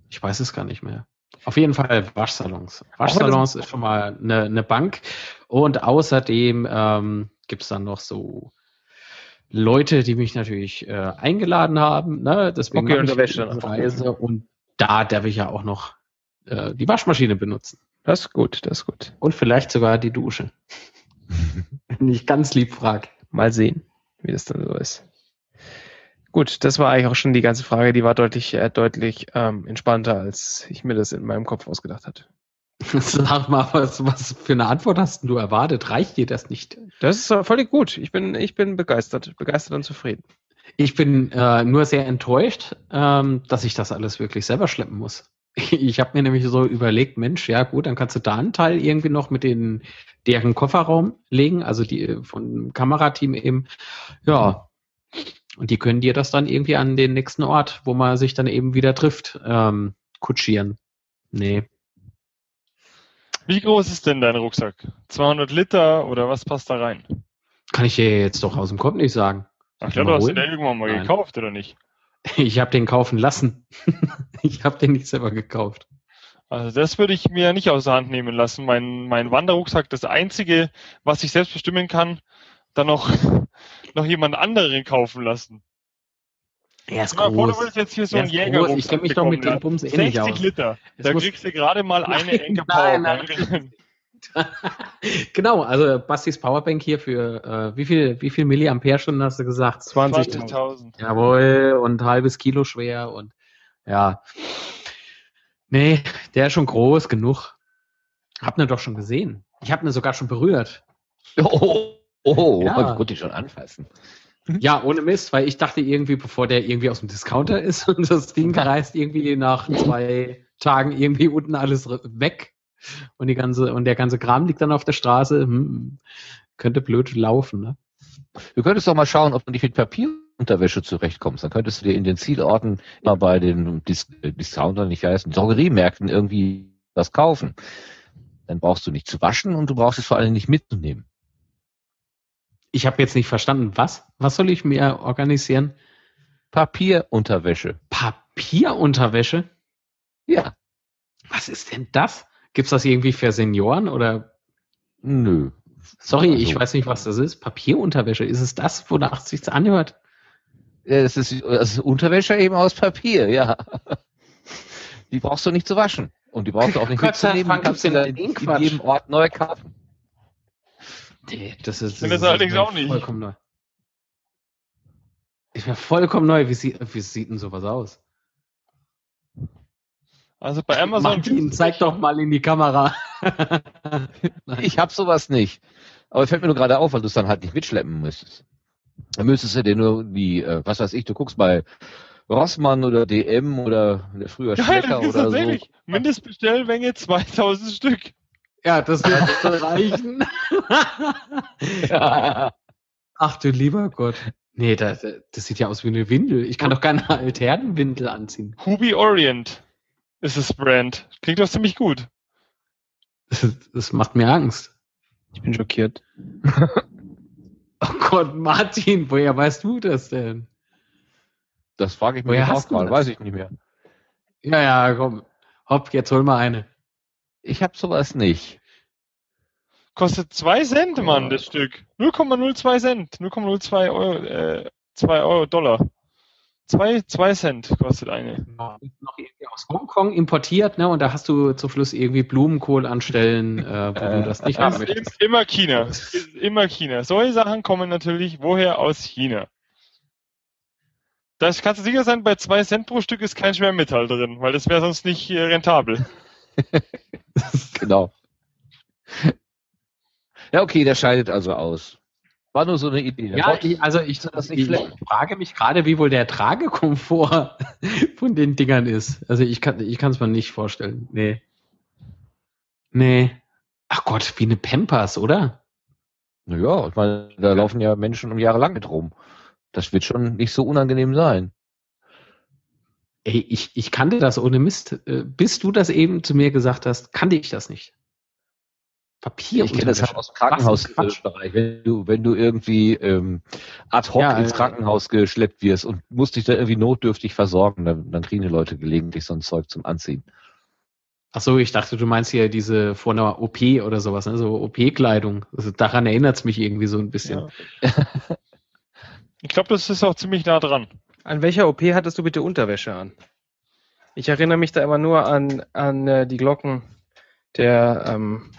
Ich weiß es gar nicht mehr. Auf jeden Fall Waschsalons. Waschsalons ist schon mal eine, eine Bank. Und außerdem ähm, gibt es dann noch so Leute, die mich natürlich äh, eingeladen haben. Ne? Deswegen okay, und ich Reise. Und da darf ich ja auch noch äh, die Waschmaschine benutzen. Das ist gut, das ist gut. Und vielleicht sogar die Dusche. Wenn ich ganz lieb frage. Mal sehen, wie das dann so ist. Gut, das war eigentlich auch schon die ganze Frage. Die war deutlich, äh, deutlich ähm, entspannter, als ich mir das in meinem Kopf ausgedacht hatte. Sag mal, was, was für eine Antwort hast du erwartet? Reicht dir das nicht? Das ist völlig gut. Ich bin, ich bin begeistert, begeistert und zufrieden. Ich bin äh, nur sehr enttäuscht, ähm, dass ich das alles wirklich selber schleppen muss. Ich habe mir nämlich so überlegt, Mensch, ja gut, dann kannst du da einen Teil irgendwie noch mit den deren Kofferraum legen, also die äh, von Kamerateam eben. Ja, und die können dir das dann irgendwie an den nächsten Ort, wo man sich dann eben wieder trifft, ähm, kutschieren. Nee, wie groß ist denn dein Rucksack? 200 Liter oder was passt da rein? Kann ich dir jetzt doch aus dem Kopf nicht sagen. Ach ja, du hast den irgendwann mal Nein. gekauft, oder nicht? Ich habe den kaufen lassen. ich habe den nicht selber gekauft. Also das würde ich mir nicht aus der Hand nehmen lassen. Mein, mein Wanderrucksack, das einzige, was ich selbst bestimmen kann, dann noch, noch jemand anderen kaufen lassen. Er ist groß. Vor, du willst jetzt hier so einen Jäger Ich kenne mich doch mit dem Bums eh nicht aus. 60 Liter. da kriegst du gerade mal eine nein, enge Powerbank. Nein, nein. genau, also Bastis Powerbank hier für äh, wie viel wie viel Milliampere-Stunden hast du gesagt? 20.000. 20 Jawohl, und ein halbes Kilo schwer und ja. Nee, der ist schon groß genug. Hab ne doch schon gesehen. Ich hab ne sogar schon berührt. Oh, oh, ja. ich konnte ihn schon anfassen. Mhm. Ja, ohne Mist, weil ich dachte irgendwie, bevor der irgendwie aus dem Discounter ist und das Ding reißt irgendwie nach zwei Tagen irgendwie unten alles weg und die ganze und der ganze Kram liegt dann auf der Straße, hm, könnte blöd laufen, ne? Du könntest doch mal schauen, ob du nicht mit Papierunterwäsche zurechtkommst. Dann könntest du dir in den Zielorten immer bei den Dis Discountern, nicht heißen, Drogeriemärkten irgendwie was kaufen. Dann brauchst du nicht zu waschen und du brauchst es vor allem nicht mitzunehmen. Ich habe jetzt nicht verstanden, was? Was soll ich mir organisieren? Papierunterwäsche. Papierunterwäsche? Ja. Was ist denn das? Gibt's das irgendwie für Senioren oder? Nö. Sorry, also, ich weiß nicht, was das ist. Papierunterwäsche. Ist es das, wonach es sich anhört? Es ist, es ist Unterwäsche eben aus Papier, ja. Die brauchst du nicht zu waschen. Und die brauchst du auch nicht Gott sei mitzunehmen. Dank Die kannst du gibt's in, den in jedem Ort neu kaufen. Nee, das ist, finde das allerdings auch nicht. Vollkommen neu. Ich wäre vollkommen neu. Wie, sie, wie sieht denn sowas aus? Also bei Amazon. Martin, zeig doch mal in die Kamera. Ich hab sowas nicht. Aber fällt mir nur gerade auf, weil du es dann halt nicht mitschleppen müsstest. Dann müsstest du dir nur die, äh, was weiß ich, du guckst bei Rossmann oder DM oder früher Schlecker das ist oder so. tatsächlich. Mindestbestellmenge 2000 Stück. Ja, das wird so reichen. Ja. Ach du lieber Gott. Nee, das, das sieht ja aus wie eine Windel. Ich kann doch keine Alternenwindel anziehen. Hubi Orient ist das Brand. Klingt doch ziemlich gut. Das, das macht mir Angst. Ich bin schockiert. Oh Gott, Martin, woher weißt du das denn? Das frage ich mich Woher auch gerade, weiß ich nicht mehr. Ja, ja, komm. Hopp, jetzt hol mal eine. Ich habe sowas nicht. Kostet 2 Cent, Mann, das Stück. 0,02 Cent. 0,02 Euro, äh, 2 Euro Dollar. 2, 2 Cent kostet eine. Noch irgendwie aus Hongkong importiert, ne? Und da hast du zum Schluss irgendwie Blumenkohl anstellen, äh, wo du das nicht haben Das ist möchtest. im- immer China. Das ist immer China. Solche Sachen kommen natürlich woher aus China. Da kannst du sicher sein, bei 2 Cent pro Stück ist kein Schwermetall drin, weil das wäre sonst nicht äh, rentabel. Genau. Ja, okay, der scheidet also aus. War nur so eine Idee. Der Ja, ich, also ich, ich frage mich gerade, wie wohl der Tragekomfort von den Dingern ist. Also ich kann es mir nicht vorstellen. Nee. Nee. Ach Gott, wie eine Pampers, oder? Naja, ich meine, da laufen ja Menschen um Jahre lang mit rum. Das wird schon nicht so unangenehm sein. Ey, ich, ich kannte das ohne Mist. Äh, Bis du das eben zu mir gesagt hast, kannte ich das nicht. Papier. Ich kenne das halt aus dem Krankenhausbereich. Wenn du, wenn du irgendwie ähm, ad hoc Ja, ins äh, Krankenhaus geschleppt wirst und musst dich da irgendwie notdürftig versorgen, dann, dann kriegen die Leute gelegentlich so ein Zeug zum Anziehen. Ach so, ich dachte, du meinst hier diese vor einer OP oder sowas, ne? so OP-Kleidung. Also daran erinnert es mich irgendwie so ein bisschen. Ja. Ich glaube, das ist auch ziemlich nah dran. An welcher OP hattest du bitte Unterwäsche an? Ich erinnere mich da immer nur an, an äh, die Glocken der, ähm,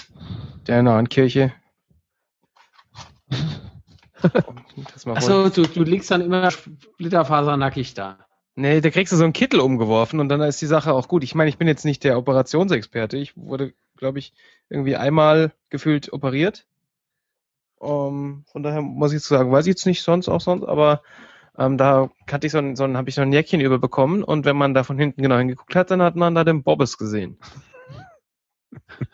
der nahen Kirche. Achso, du, du liegst dann immer splitterfasernackig da. Nee, da kriegst du so einen Kittel umgeworfen und dann ist die Sache auch gut. Ich meine, ich bin jetzt nicht der Operationsexperte. Ich wurde, glaube ich, irgendwie einmal gefühlt operiert. Um, von daher muss ich sagen, weiß ich jetzt nicht sonst auch sonst, aber ähm, da hatte ich so ein, so ein, habe ich so ein Jäckchen überbekommen und wenn man da von hinten genau hingeguckt hat, dann hat man da den Bobbes gesehen.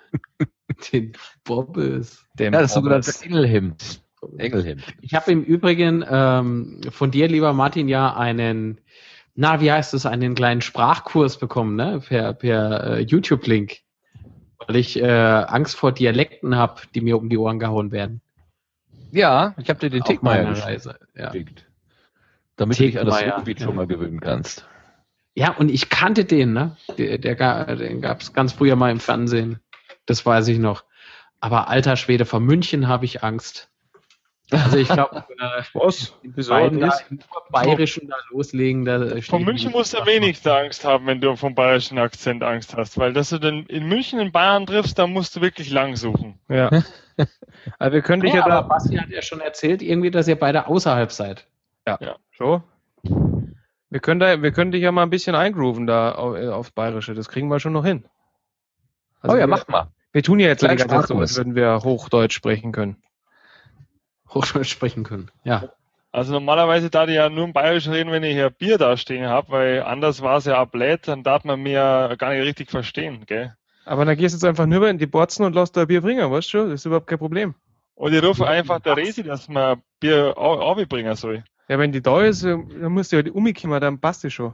Den Bobbes. Den Ja, das sogenannte Engelhemd. Engelhemd. Ich habe im Übrigen ähm, von dir, lieber Martin, ja einen, na, wie heißt es, einen kleinen Sprachkurs bekommen, ne? Per, per äh, YouTube-Link. Weil ich äh, Angst vor Dialekten habe, die mir um die Ohren gehauen werden. Ja, ich habe dir den Tickmeier meiner Reise. Ja. Damit du dich an das Ruhrgebiet ja. schon mal gewöhnen kannst. ja, und ich kannte den, ne? Der, der, den gab es ganz früher mal im Fernsehen. Das weiß ich noch. Aber alter Schwede, vor München habe ich Angst. Also ich glaube, äh, Was? Wieso? im Bayerischen da loslegen. Da Von München musst du am wenigsten Angst haben, wenn du vom bayerischen Akzent Angst hast, weil dass du denn in München in Bayern triffst, da musst du wirklich lang suchen. Ja. Aber wir können dich Ja, ja, aber da. Basti hat ja schon erzählt, irgendwie, dass ihr beide außerhalb seid. So. Wir können, da, wir können dich ja mal ein bisschen eingrooven da auf, äh, aufs Bayerische. Das kriegen wir schon noch hin. Also oh ja, wir, mach mal. Wir tun ja jetzt ganze Zeit so, als würden wir Hochdeutsch sprechen können. Hochdeutsch sprechen können. Ja. Also normalerweise darf ich ja nur im Bayerisch reden, wenn ich hier Bier da stehen habe, weil anders war es ja ablädt, dann darf man mir ja gar nicht richtig verstehen, gell? Aber dann gehst du jetzt einfach nur in die Borzen und lässt da Bier bringen, weißt du? Das ist überhaupt kein Problem. Und ich rufe einfach der Resi, dass man Bier au- bringen soll. Ja, wenn die da ist, äh, dann musst du ja die umkommen, dann passt es schon.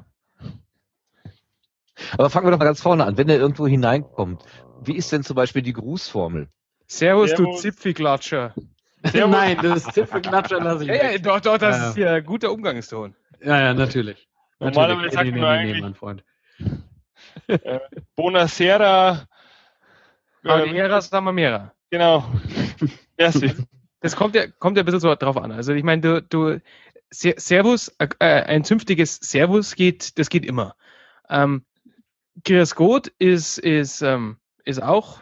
Aber fangen wir doch mal ganz vorne an. Wenn er irgendwo hineinkommt, wie ist denn zum Beispiel die Grußformel? Servus, du Servus. Zipfelklatscher. Servus. Nein, das Zipfelklatscher lasse ich Ja, ja, weg. doch, doch, das Ja, ist ja guter Umgangston. Ja, ja, natürlich. Normalerweise natürlich. sagt man eigentlich- mein Freund. Bonasera. Aber Ähm, die wir mehrer. genau. Merci. Das kommt ja, kommt ja ein bisschen so drauf an. Also ich meine, du, du Servus, äh, ein zünftiges Servus geht, das geht immer. Ähm, Grüß Gott ist, ist, ähm, ist auch,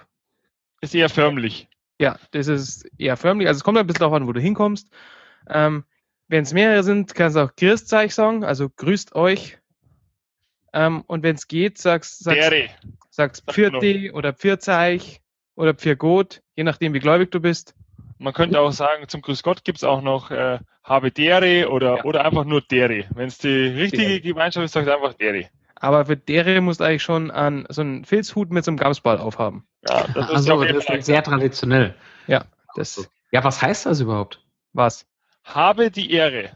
Ist eher förmlich. ja, das ist eher förmlich. Also es kommt ein bisschen darauf an, wo du hinkommst. Ähm, wenn es mehrere sind, kannst du auch Grüßzeich sagen, also grüßt euch. Ähm, und wenn es geht, sagst, sagst, Dere. sagst Sag Pfirti oder Pfirzeich oder Pfirgot, je nachdem, wie gläubig du bist. Man könnte auch sagen, zum Grüß Gott gibt's auch noch äh, habe Dere oder, Ja. oder einfach nur Dere. Wenn es die richtige Dere. Gemeinschaft ist, sagt einfach Dere. Aber für dere musst du eigentlich schon an so einen Filzhut mit so einem Gamsball aufhaben. Ja, das ist Also, das ist sehr traditionell. Das Ja, was heißt das überhaupt? was? Habe die Ehre.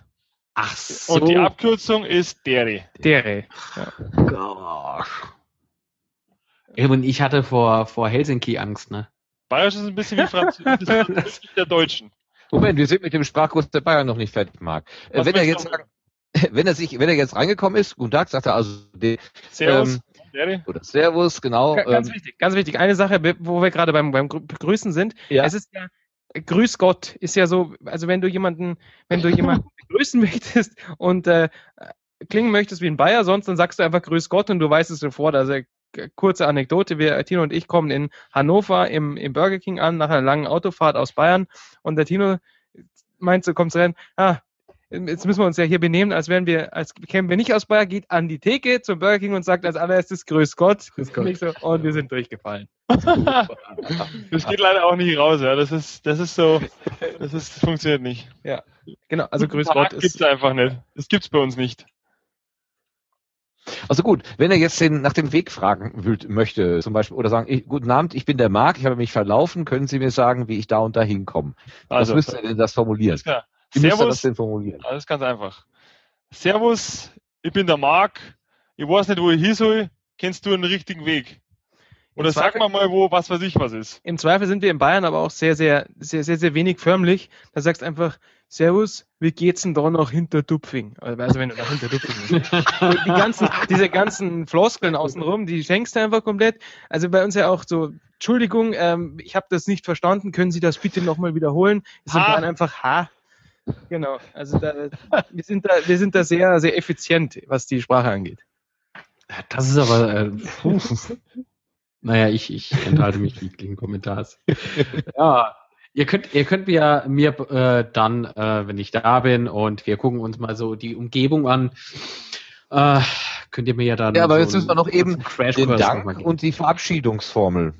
Ach so. Und die Abkürzung ist Dere. Dere. Gosh. Ja, Und ich hatte vor, vor Helsinki Angst, ne? Bayerisch ist ein bisschen wie Französisch der Deutschen. Moment, wir sind mit dem Sprachkurs der Bayern noch nicht fertig, Marc. Äh, Was wenn er jetzt wenn er sich, wenn er jetzt reingekommen ist, guten Tag, sagt er also de, Servus. Ähm, oder Servus, genau. Ga- Ganz ähm, wichtig, ganz wichtig. Eine Sache, wo wir gerade beim, beim Grü- Begrüßen sind. Ja. Es ist ja, Grüß Gott ist ja so, also wenn du jemanden, wenn du jemanden begrüßen möchtest und äh, klingen möchtest wie ein Bayer, sonst dann sagst du einfach Grüß Gott und du weißt es sofort. Also kurze Anekdote, wir, Tino und ich kommen in Hannover im, im Burger King an, nach einer langen Autofahrt aus Bayern und der Tino meint so, kommt rein, ah, jetzt müssen wir uns ja hier benehmen, als wären wir, als kämen wir nicht aus Bayern, geht an die Theke zum Burger King und sagt als allererstes Grüß Gott. Grüß Gott. So, und wir sind durchgefallen. Das geht leider auch nicht raus, ja. Das ist, das ist so, das ist, das funktioniert nicht. Genau, also Grüß Gott gibt's ist. einfach nicht. Das gibt's bei uns nicht. Also gut, wenn er jetzt den, nach dem Weg fragen will, möchte, zum Beispiel, oder sagen, ich, guten Abend, ich bin der Marc, ich habe mich verlaufen, können Sie mir sagen, wie ich da und da hinkomme? Also, Was müsste er denn das formulieren? Wie müsste er das Servus. denn formulieren? Alles ganz einfach. Servus, ich bin der Marc. Ich weiß nicht, wo ich hin soll. Kennst du einen richtigen Weg? Oder sag mal mal, wo, was weiß ich was ist. Im Zweifel sind wir in Bayern aber auch sehr, sehr, sehr, sehr, sehr wenig förmlich. Da sagst einfach, Servus, wie geht's denn da nach Hinterdupfing? Also wenn du nach Hinterdupfing bist. Und die ganzen, diese ganzen Floskeln außenrum, die schenkst du einfach komplett. Also bei uns ja auch so, Entschuldigung, ähm, ich habe das nicht verstanden, können Sie das bitte nochmal wiederholen? Ist in Ha. Bayern einfach ha. Genau. Also da, wir sind da, wir sind da sehr, sehr effizient, was die Sprache angeht. Das ist aber. Äh. Naja, ich, ich enthalte mich jeglichen Kommentars. ja. Ihr könnt, ihr könnt mir, mir äh, dann, äh, wenn ich da bin und wir gucken uns mal so die Umgebung an, äh, könnt ihr mir ja dann. Ja, aber so jetzt müssen wir noch einen eben Den Dank und die Verabschiedungsformel.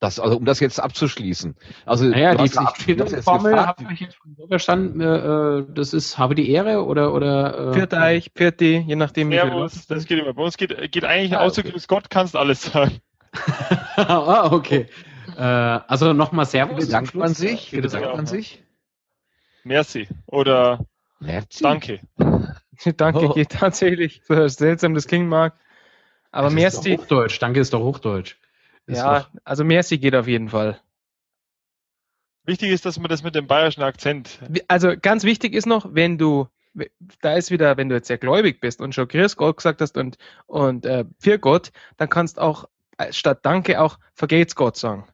Das, also um das jetzt abzuschließen. Also Naja, die Verabschiedungsformel habe ich jetzt schon so verstanden, äh, äh, das ist, habe die Ehre oder, oder, äh, Eich, Pirti, je nachdem, wie viel Servus, das geht immer. Bei uns geht, geht eigentlich Ah, außer okay. Gott kannst alles sagen. Ah, okay. Äh, also nochmal Servus. Bedankt man sich? Bedankt sehr. man sich? Merci. Oder Merci. Danke. Danke Oh. geht tatsächlich, so seltsam das klingen mag. Aber Das ist doch Merci, Hochdeutsch. Danke ist doch Hochdeutsch. Ist ja, doch- also Merci geht auf jeden Fall. Wichtig ist, dass man das mit dem bayerischen Akzent. Also ganz wichtig ist noch, wenn du, da ist wieder, wenn du jetzt sehr gläubig bist und schon Grüß Gott gesagt hast und, und äh, für Gott, dann kannst auch statt Danke auch Vergeht's Gott sagen.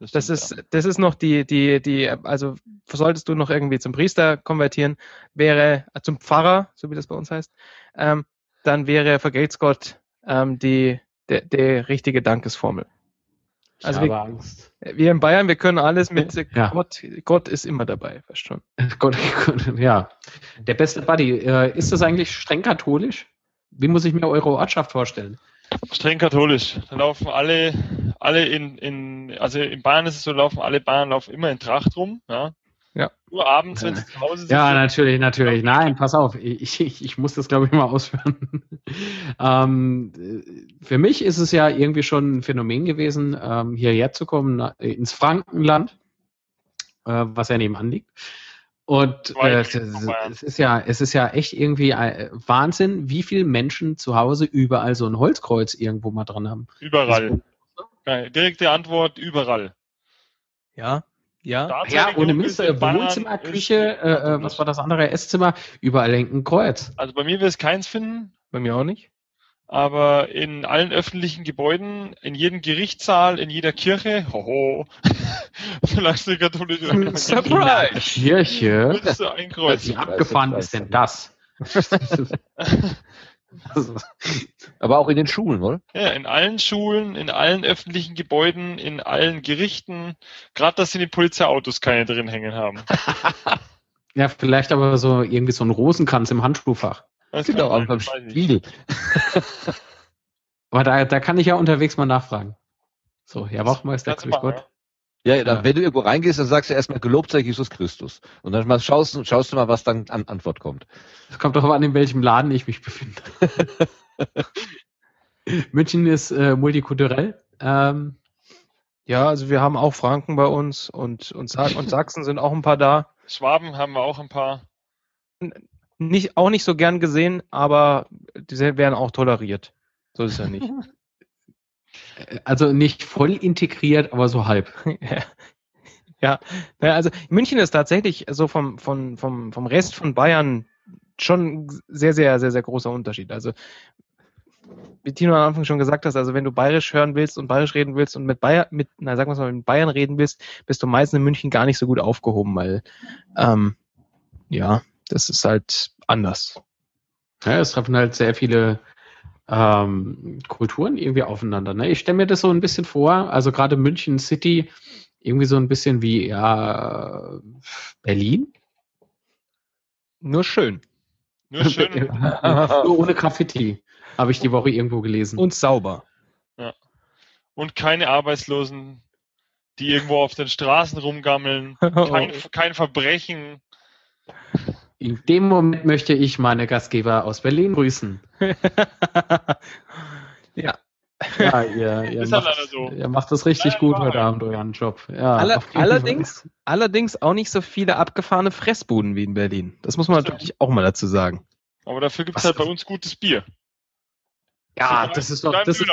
Das stimmt, ist, das ist noch die, die, die, also solltest du noch irgendwie zum Priester konvertieren, wäre äh, zum Pfarrer, so wie das bei uns heißt, ähm, dann wäre Vergelt's Gott ähm, die, der, der richtige Dankesformel. Ich Also habe wir, Angst. wir in Bayern, wir können alles mit äh, Ja. Gott, Gott ist immer dabei, fast schon. Gott, ja. Der beste Buddy. Äh, ist das eigentlich streng katholisch? Wie muss ich mir eure Ortschaft vorstellen? Streng katholisch. Da laufen alle, alle in, in, also in Bayern ist es so, laufen alle Bayern laufen immer in Tracht rum, ja. Ja. Nur abends, wenn sie zu Hause sind. Ja, natürlich, natürlich. Nein, pass auf. Ich, ich, ich muss das, glaube ich, mal ausführen. ähm, äh, für mich ist es ja irgendwie schon ein Phänomen gewesen, ähm, hierher zu kommen, na, ins Frankenland, äh, was ja nebenan liegt. Und äh, es, es ist ja, es ist ja echt irgendwie äh, Wahnsinn, wie viele Menschen zu Hause überall so ein Holzkreuz irgendwo mal dran haben. Überall. Ja, direkte Antwort, überall. Ja, ja. Ja, ohne ist Mist, äh, Bayern Wohnzimmer, ist- Küche, äh, äh, was war das andere, Esszimmer, überall hängt ein Kreuz. Also bei mir wirst keins finden, Bei mir auch nicht. Aber in allen öffentlichen Gebäuden, in jedem Gerichtssaal, in jeder Kirche, hoho, vielleicht eine katholische Surprise! Kirche. Würdest du ein Kreuz. Wie abgefahren ist denn das? Aber auch in den Schulen, oder? Ja, in allen Schulen, in allen öffentlichen Gebäuden, in allen Gerichten. Gerade, dass sie in den Polizeiautos keine drin hängen haben. ja, vielleicht aber so irgendwie so ein Rosenkranz im Handschuhfach. Das genau, aber beim Spiegel. aber da, da kann ich ja unterwegs mal nachfragen. So, Herr Wachmeister, grüß Gott. Ja, ja, dann, wenn du irgendwo reingehst, dann sagst du erstmal gelobt sei Jesus Christus. Und dann mal schaust, schaust du mal, was dann an Antwort kommt. Es kommt doch an, in welchem Laden ich mich befinde. München ist äh, multikulturell. Ähm, ja, also wir haben auch Franken bei uns und, und, Sa und Sachsen sind auch ein paar da. Schwaben haben wir auch ein paar. Nicht, auch nicht so gern gesehen, aber die werden auch toleriert. So ist es ja nicht. Also nicht voll integriert, aber so halb. ja, also München ist tatsächlich so vom, vom, vom, vom Rest von Bayern schon sehr, sehr, sehr, sehr großer Unterschied. Also wie Tino am Anfang schon gesagt hast, also wenn du bayerisch hören willst und bayerisch reden willst und mit Bayern, mit, na sagen wir mal, mit Bayern reden willst, bist du meistens in München gar nicht so gut aufgehoben, weil ähm, ja, das ist halt anders. Ja, es treffen halt sehr viele ähm, Kulturen irgendwie aufeinander. Ne? Ich stelle mir das so ein bisschen vor, also gerade München City, irgendwie so ein bisschen wie ja, Berlin. Nur schön. Nur schön. Nur ohne Graffiti, habe ich die Woche irgendwo gelesen. Und sauber. Ja. Und keine Arbeitslosen, die irgendwo auf den Straßen rumgammeln. Kein, kein Verbrechen. In dem Moment möchte ich meine Gastgeber aus Berlin grüßen. ja. Ja, ihr, ihr, Ist macht, halt so. ihr macht das richtig ja, gut heute Abend, euren Job. Ja, Aller, allerdings, allerdings auch nicht so viele abgefahrene Fressbuden wie in Berlin. Das muss man natürlich auch mal dazu sagen. Aber dafür gibt es halt bei uns gutes Bier. Ja, das ist doch, das ist.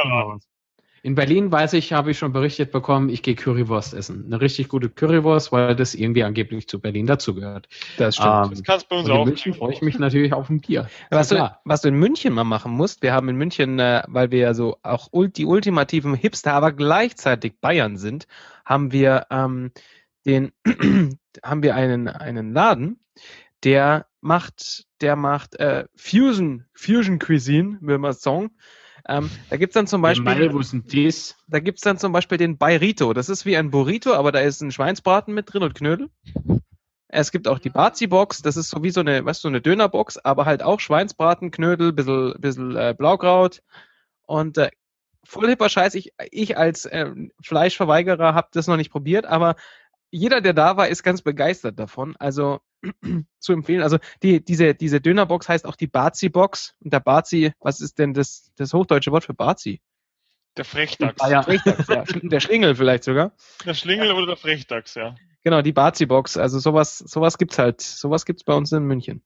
In Berlin weiß ich, habe ich schon berichtet bekommen, ich gehe Currywurst essen. Eine richtig gute Currywurst, weil das irgendwie angeblich zu Berlin dazugehört. Das stimmt. Ähm, das kannst bei uns auch. In München freue ich mich natürlich auf ein Bier. Was du, was du in München mal machen musst, wir haben in München, äh, weil wir ja so auch die ultimativen Hipster, aber gleichzeitig Bayern sind, haben wir ähm, den, haben wir einen, einen Laden, der macht, der macht äh, Fusion, Fusion Cuisine, will man sagen. Ähm, da gibt's dann zum Beispiel. Meine, wo sind dies? Da gibt's dann zum Beispiel den Bayrito. Das ist wie ein Burrito, aber da ist ein Schweinsbraten mit drin und Knödel. Es gibt auch die Bazi-Box, das ist so wie so eine, weißt du, so eine Dönerbox, aber halt auch Schweinsbraten, Knödel, bisschen, bisschen äh, Blaukraut und äh, voll hipper Scheiß. Ich, ich als äh, Fleischverweigerer habe das noch nicht probiert, aber jeder, der da war, ist ganz begeistert davon. Also zu empfehlen. Also die, diese, diese Dönerbox heißt auch die Bazi-Box. Und der Bazi, was ist denn das, das hochdeutsche Wort für Bazi? Der Frechdachs. Ah, ja, Frechdachs, ja. Der Schlingel vielleicht sogar. Der Schlingel oder der Frechdachs, ja. Genau, die Bazi-Box. Also sowas, sowas gibt's halt. Sowas gibt's bei uns in München.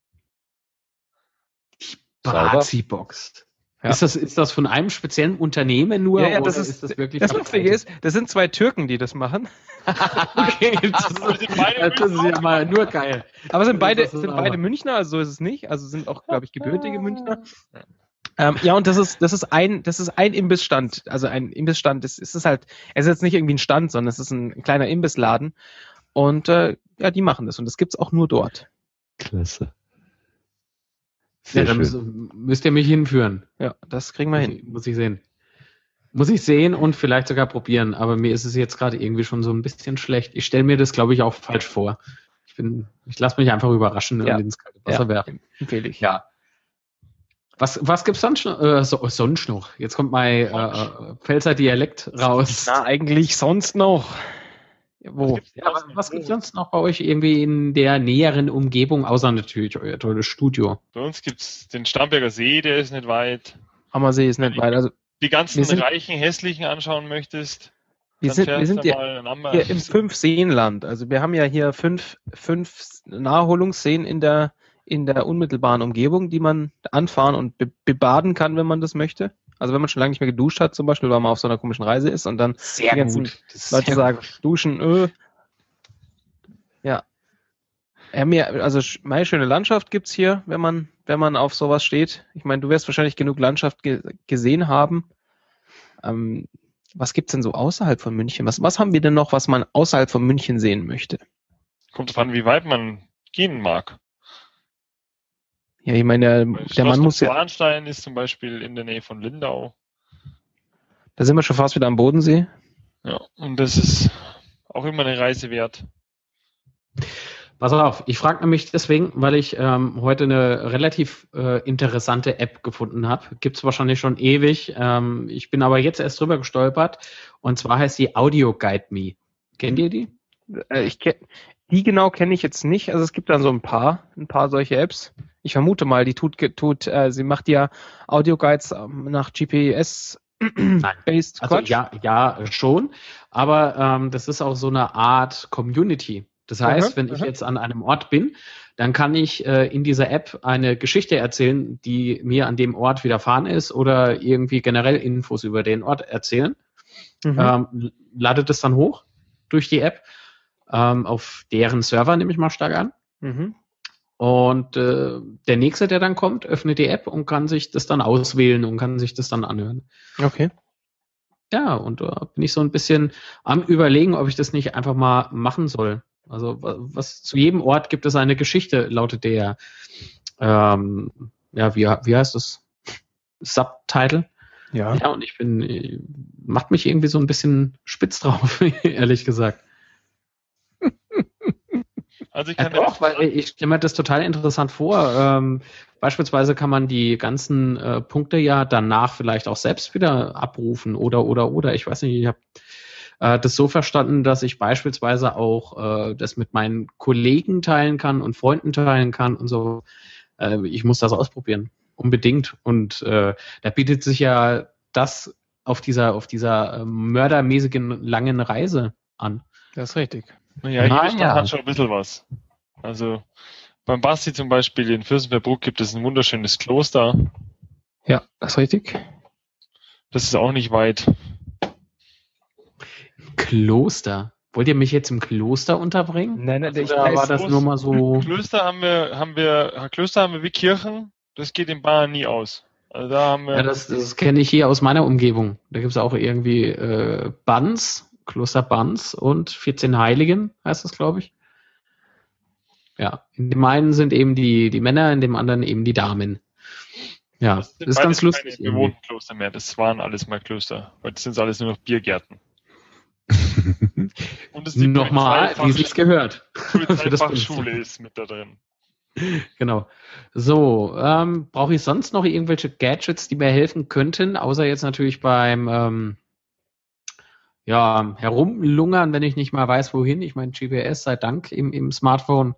Bazi-Box. Ja. Ist, das, ist das von einem speziellen Unternehmen nur? Ja, ja das ist, ist, das wirklich. Das Lustige ist, das sind zwei Türken, die das machen. okay, das ist, das ist ja mal nur geil. Aber sind beide, sind beide Münchner, also so ist es nicht. Also sind auch, glaube ich, gebürtige Münchner. Ähm, ja, und das ist, das ist ein, das ist ein Imbissstand. Also ein Imbissstand, das ist, ist halt, es ist jetzt nicht irgendwie ein Stand, sondern es ist ein kleiner Imbissladen. Und äh, ja, die machen das. Und das gibt's auch nur dort. Klasse. Sehr ja, dann müsst, müsst, ihr mich hinführen. Ja, das kriegen wir muss hin. Ich, muss ich sehen. Muss ich sehen und vielleicht sogar probieren, aber mir ist es jetzt gerade irgendwie schon so ein bisschen schlecht. Ich stelle mir das, glaube ich, auch falsch vor. Ich bin, ich lasse mich einfach überraschen ja. und ins kalte Wasser ja, werfen. Empfehle ich. Ja. Was, was gibt's sonst noch? Äh, so, sonst noch? Jetzt kommt mein äh, äh Pfälzer Dialekt raus. Na, eigentlich sonst noch. Wo? Was, ja, was, was gibt es sonst noch bei euch irgendwie in der näheren Umgebung, außer natürlich euer tolles Studio? Bei uns gibt es den Starnberger See, der ist nicht weit. Ammersee ist nicht weit. Also die ganzen sind, reichen, hässlichen anschauen möchtest, wir sind, wir sind ja hier im Fünf-Seenland. Also wir haben ja hier fünf, fünf Naherholungsseen in der, in der unmittelbaren Umgebung, die man anfahren und be bebaden kann, wenn man das möchte. Also wenn man schon lange nicht mehr geduscht hat, zum Beispiel, weil man auf so einer komischen Reise ist und dann sehr die ganzen gut. Leute sagen, gut. duschen, öh. Ja. ja mir, also meine schöne Landschaft gibt's hier, wenn man, wenn man auf sowas steht. Ich meine, du wirst wahrscheinlich genug Landschaft ge gesehen haben. Ähm, was gibt's denn so außerhalb von München? Was, was haben wir denn noch, was man außerhalb von München sehen möchte? Kommt drauf an, wie weit man gehen mag. Ja, ich meine, der, der Mann muss ja. Warnstein ist zum Beispiel in der Nähe von Lindau. Da sind wir schon fast wieder am Bodensee. Ja, und das ist auch immer eine Reise wert. Pass auf, ich frage nämlich deswegen, weil ich ähm, heute eine relativ äh, interessante App gefunden habe. Gibt es wahrscheinlich schon ewig. Ähm, ich bin aber jetzt erst drüber gestolpert. Und zwar heißt die Audio Guide Me. Kennt ihr die? Äh, ich kenn, die genau kenne ich jetzt nicht. Also es gibt dann so ein paar, ein paar solche Apps. Ich vermute mal, die tut, tut äh, sie macht ja Audio Guides ähm, nach GPS based also ja, ja, schon. Aber ähm, das ist auch so eine Art Community. Das heißt, aha, wenn aha. ich jetzt an einem Ort bin, dann kann ich äh, in dieser App eine Geschichte erzählen, die mir an dem Ort widerfahren ist oder irgendwie generell Infos über den Ort erzählen. Mhm. Ähm, ladet es dann hoch durch die App ähm, auf deren Server, nehme ich mal stark an. Mhm. Und äh, der nächste, der dann kommt, öffnet die App und kann sich das dann auswählen und kann sich das dann anhören. Okay. Ja, und da bin ich so ein bisschen am überlegen, ob ich das nicht einfach mal machen soll. Also was zu jedem Ort gibt es eine Geschichte, lautet der, ähm, ja, wie, wie heißt das? Subtitle. Ja. Ja, und ich bin, macht mich irgendwie so ein bisschen spitz drauf, ehrlich gesagt. Also ich kann ja, doch, weil ich stelle mir das total interessant vor. Ähm, beispielsweise kann man die ganzen äh, Punkte ja danach vielleicht auch selbst wieder abrufen oder oder oder. Ich weiß nicht, ich habe äh, das so verstanden, dass ich beispielsweise auch äh, das mit meinen Kollegen teilen kann und Freunden teilen kann und so. Äh, ich muss das ausprobieren. Unbedingt. Und äh, da bietet sich ja das auf dieser, auf dieser äh, mördermäßigen langen Reise an. Das ist richtig. Ja, Nein, ja. hat schon ein bisschen was. Also beim Basti zum Beispiel in Fürstenfeldbruck gibt es ein wunderschönes Kloster. Ja, das ist richtig. Das ist auch nicht weit. Kloster. Wollt ihr mich jetzt im Kloster unterbringen? Nein, nein, also, ich war das nur mal so. Klöster haben wir, haben wir, Klöster haben wir wie Kirchen. Das geht in Bayern nie aus. Also da haben wir. Ja, das, das kenne ich hier aus meiner Umgebung. Da gibt es auch irgendwie äh, Banz, Kloster Banz und 14 Heiligen, heißt das, glaube ich. Ja, in dem einen sind eben die, die Männer, in dem anderen eben die Damen. Ja, das, das ist ganz lustig. Keine bewohnten Kloster mehr, das waren alles mal Klöster. Heute sind es alles nur noch Biergärten. Und es Nochmal, wie sich's gehört. Polizeifachschule ist mit da drin. Genau. So, ähm, brauche ich sonst noch irgendwelche Gadgets, die mir helfen könnten, außer jetzt natürlich beim ähm, ja, herumlungern, wenn ich nicht mal weiß, wohin. Ich meine, GPS sei Dank im, im Smartphone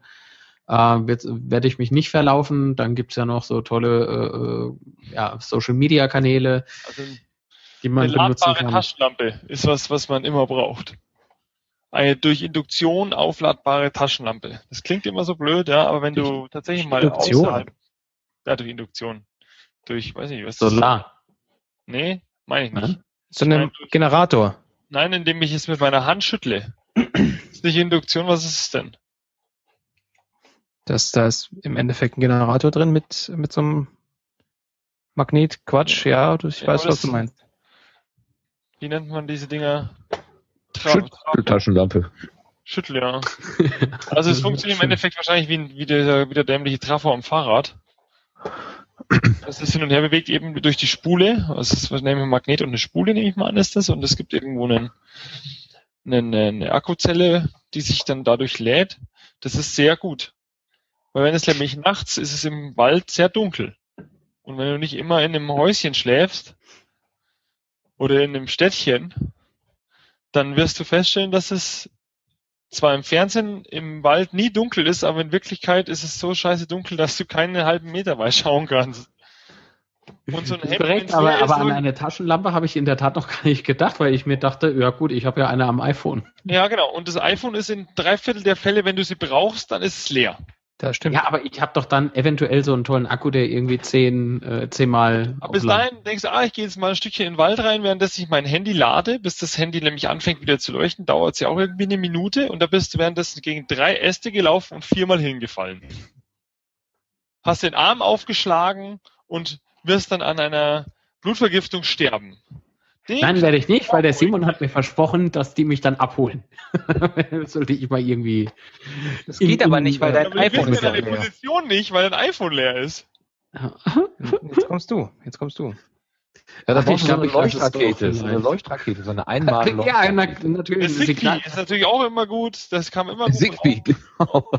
äh, werde ich mich nicht verlaufen. Dann gibt's ja noch so tolle äh, äh ja, Social-Media-Kanäle. Also die man eine ladbare kann. Taschenlampe ist was, was man immer braucht. Eine durch Induktion aufladbare Taschenlampe. Das klingt immer so blöd, ja, aber wenn durch du tatsächlich mal Induktion? außerhalb, ja, durch Induktion, durch, weiß nicht, was Solar. Nee, meine ich nicht. So ein Generator. Nein, indem ich es mit meiner Hand schüttle. ist nicht Induktion, was ist es denn? Das, da ist im Endeffekt ein Generator drin mit, mit so einem Magnetquatsch, ja, ich weiß, ja, was du meinst wie nennt man diese Dinger? Schütteltaschenlampe. Schüttel, ja. Also es funktioniert im Endeffekt wahrscheinlich wie, wie, der, wie der dämliche Trafo am Fahrrad. Das ist hin und her bewegt eben durch die Spule. Es ist nehmen wir Magnet und eine Spule, nehme ich mal an, ist das. Und es gibt irgendwo einen, einen, eine Akkuzelle, die sich dann dadurch lädt. Das ist sehr gut. Weil wenn es nämlich nachts ist es im Wald sehr dunkel. Und wenn du nicht immer in einem Häuschen schläfst, oder in einem Städtchen, dann wirst du feststellen, dass es zwar im Fernsehen im Wald nie dunkel ist, aber in Wirklichkeit ist es so scheiße dunkel, dass du keinen halben Meter weit schauen kannst. Und so ein Handy korrekt, aber, aber an eine Taschenlampe habe ich in der Tat noch gar nicht gedacht, weil ich mir dachte, ja gut, ich habe ja eine am iPhone. Ja, genau. Und das iPhone ist in drei Viertel der Fälle, wenn du sie brauchst, dann ist es leer. Das stimmt. Ja, aber ich habe doch dann eventuell so einen tollen Akku, der irgendwie zehn, äh, zehnmal. Aber bis dahin denkst du, ah, ich gehe jetzt mal ein Stückchen in den Wald rein, während ich mein Handy lade, bis das Handy nämlich anfängt wieder zu leuchten, dauert es ja auch irgendwie eine Minute und da bist du währenddessen gegen drei Äste gelaufen und viermal hingefallen. Hast den Arm aufgeschlagen und wirst dann an einer Blutvergiftung sterben. Nein, werde ich nicht, weil der Simon hat mir versprochen, dass die mich dann abholen. sollte ich mal irgendwie. Das geht aber nicht, weil dein iPhone ist ja deine Position nicht, weil dein iPhone leer ist. Jetzt kommst du. Jetzt kommst du. Ja, da brauchst du so eine Leuchtrakete, so eine. Leuchtrakete, so eine einmalige Ja, na, Leuchtrakete. natürlich. Das Zigbee ist natürlich auch immer gut. Das kam immer gut. Zigbee, genau.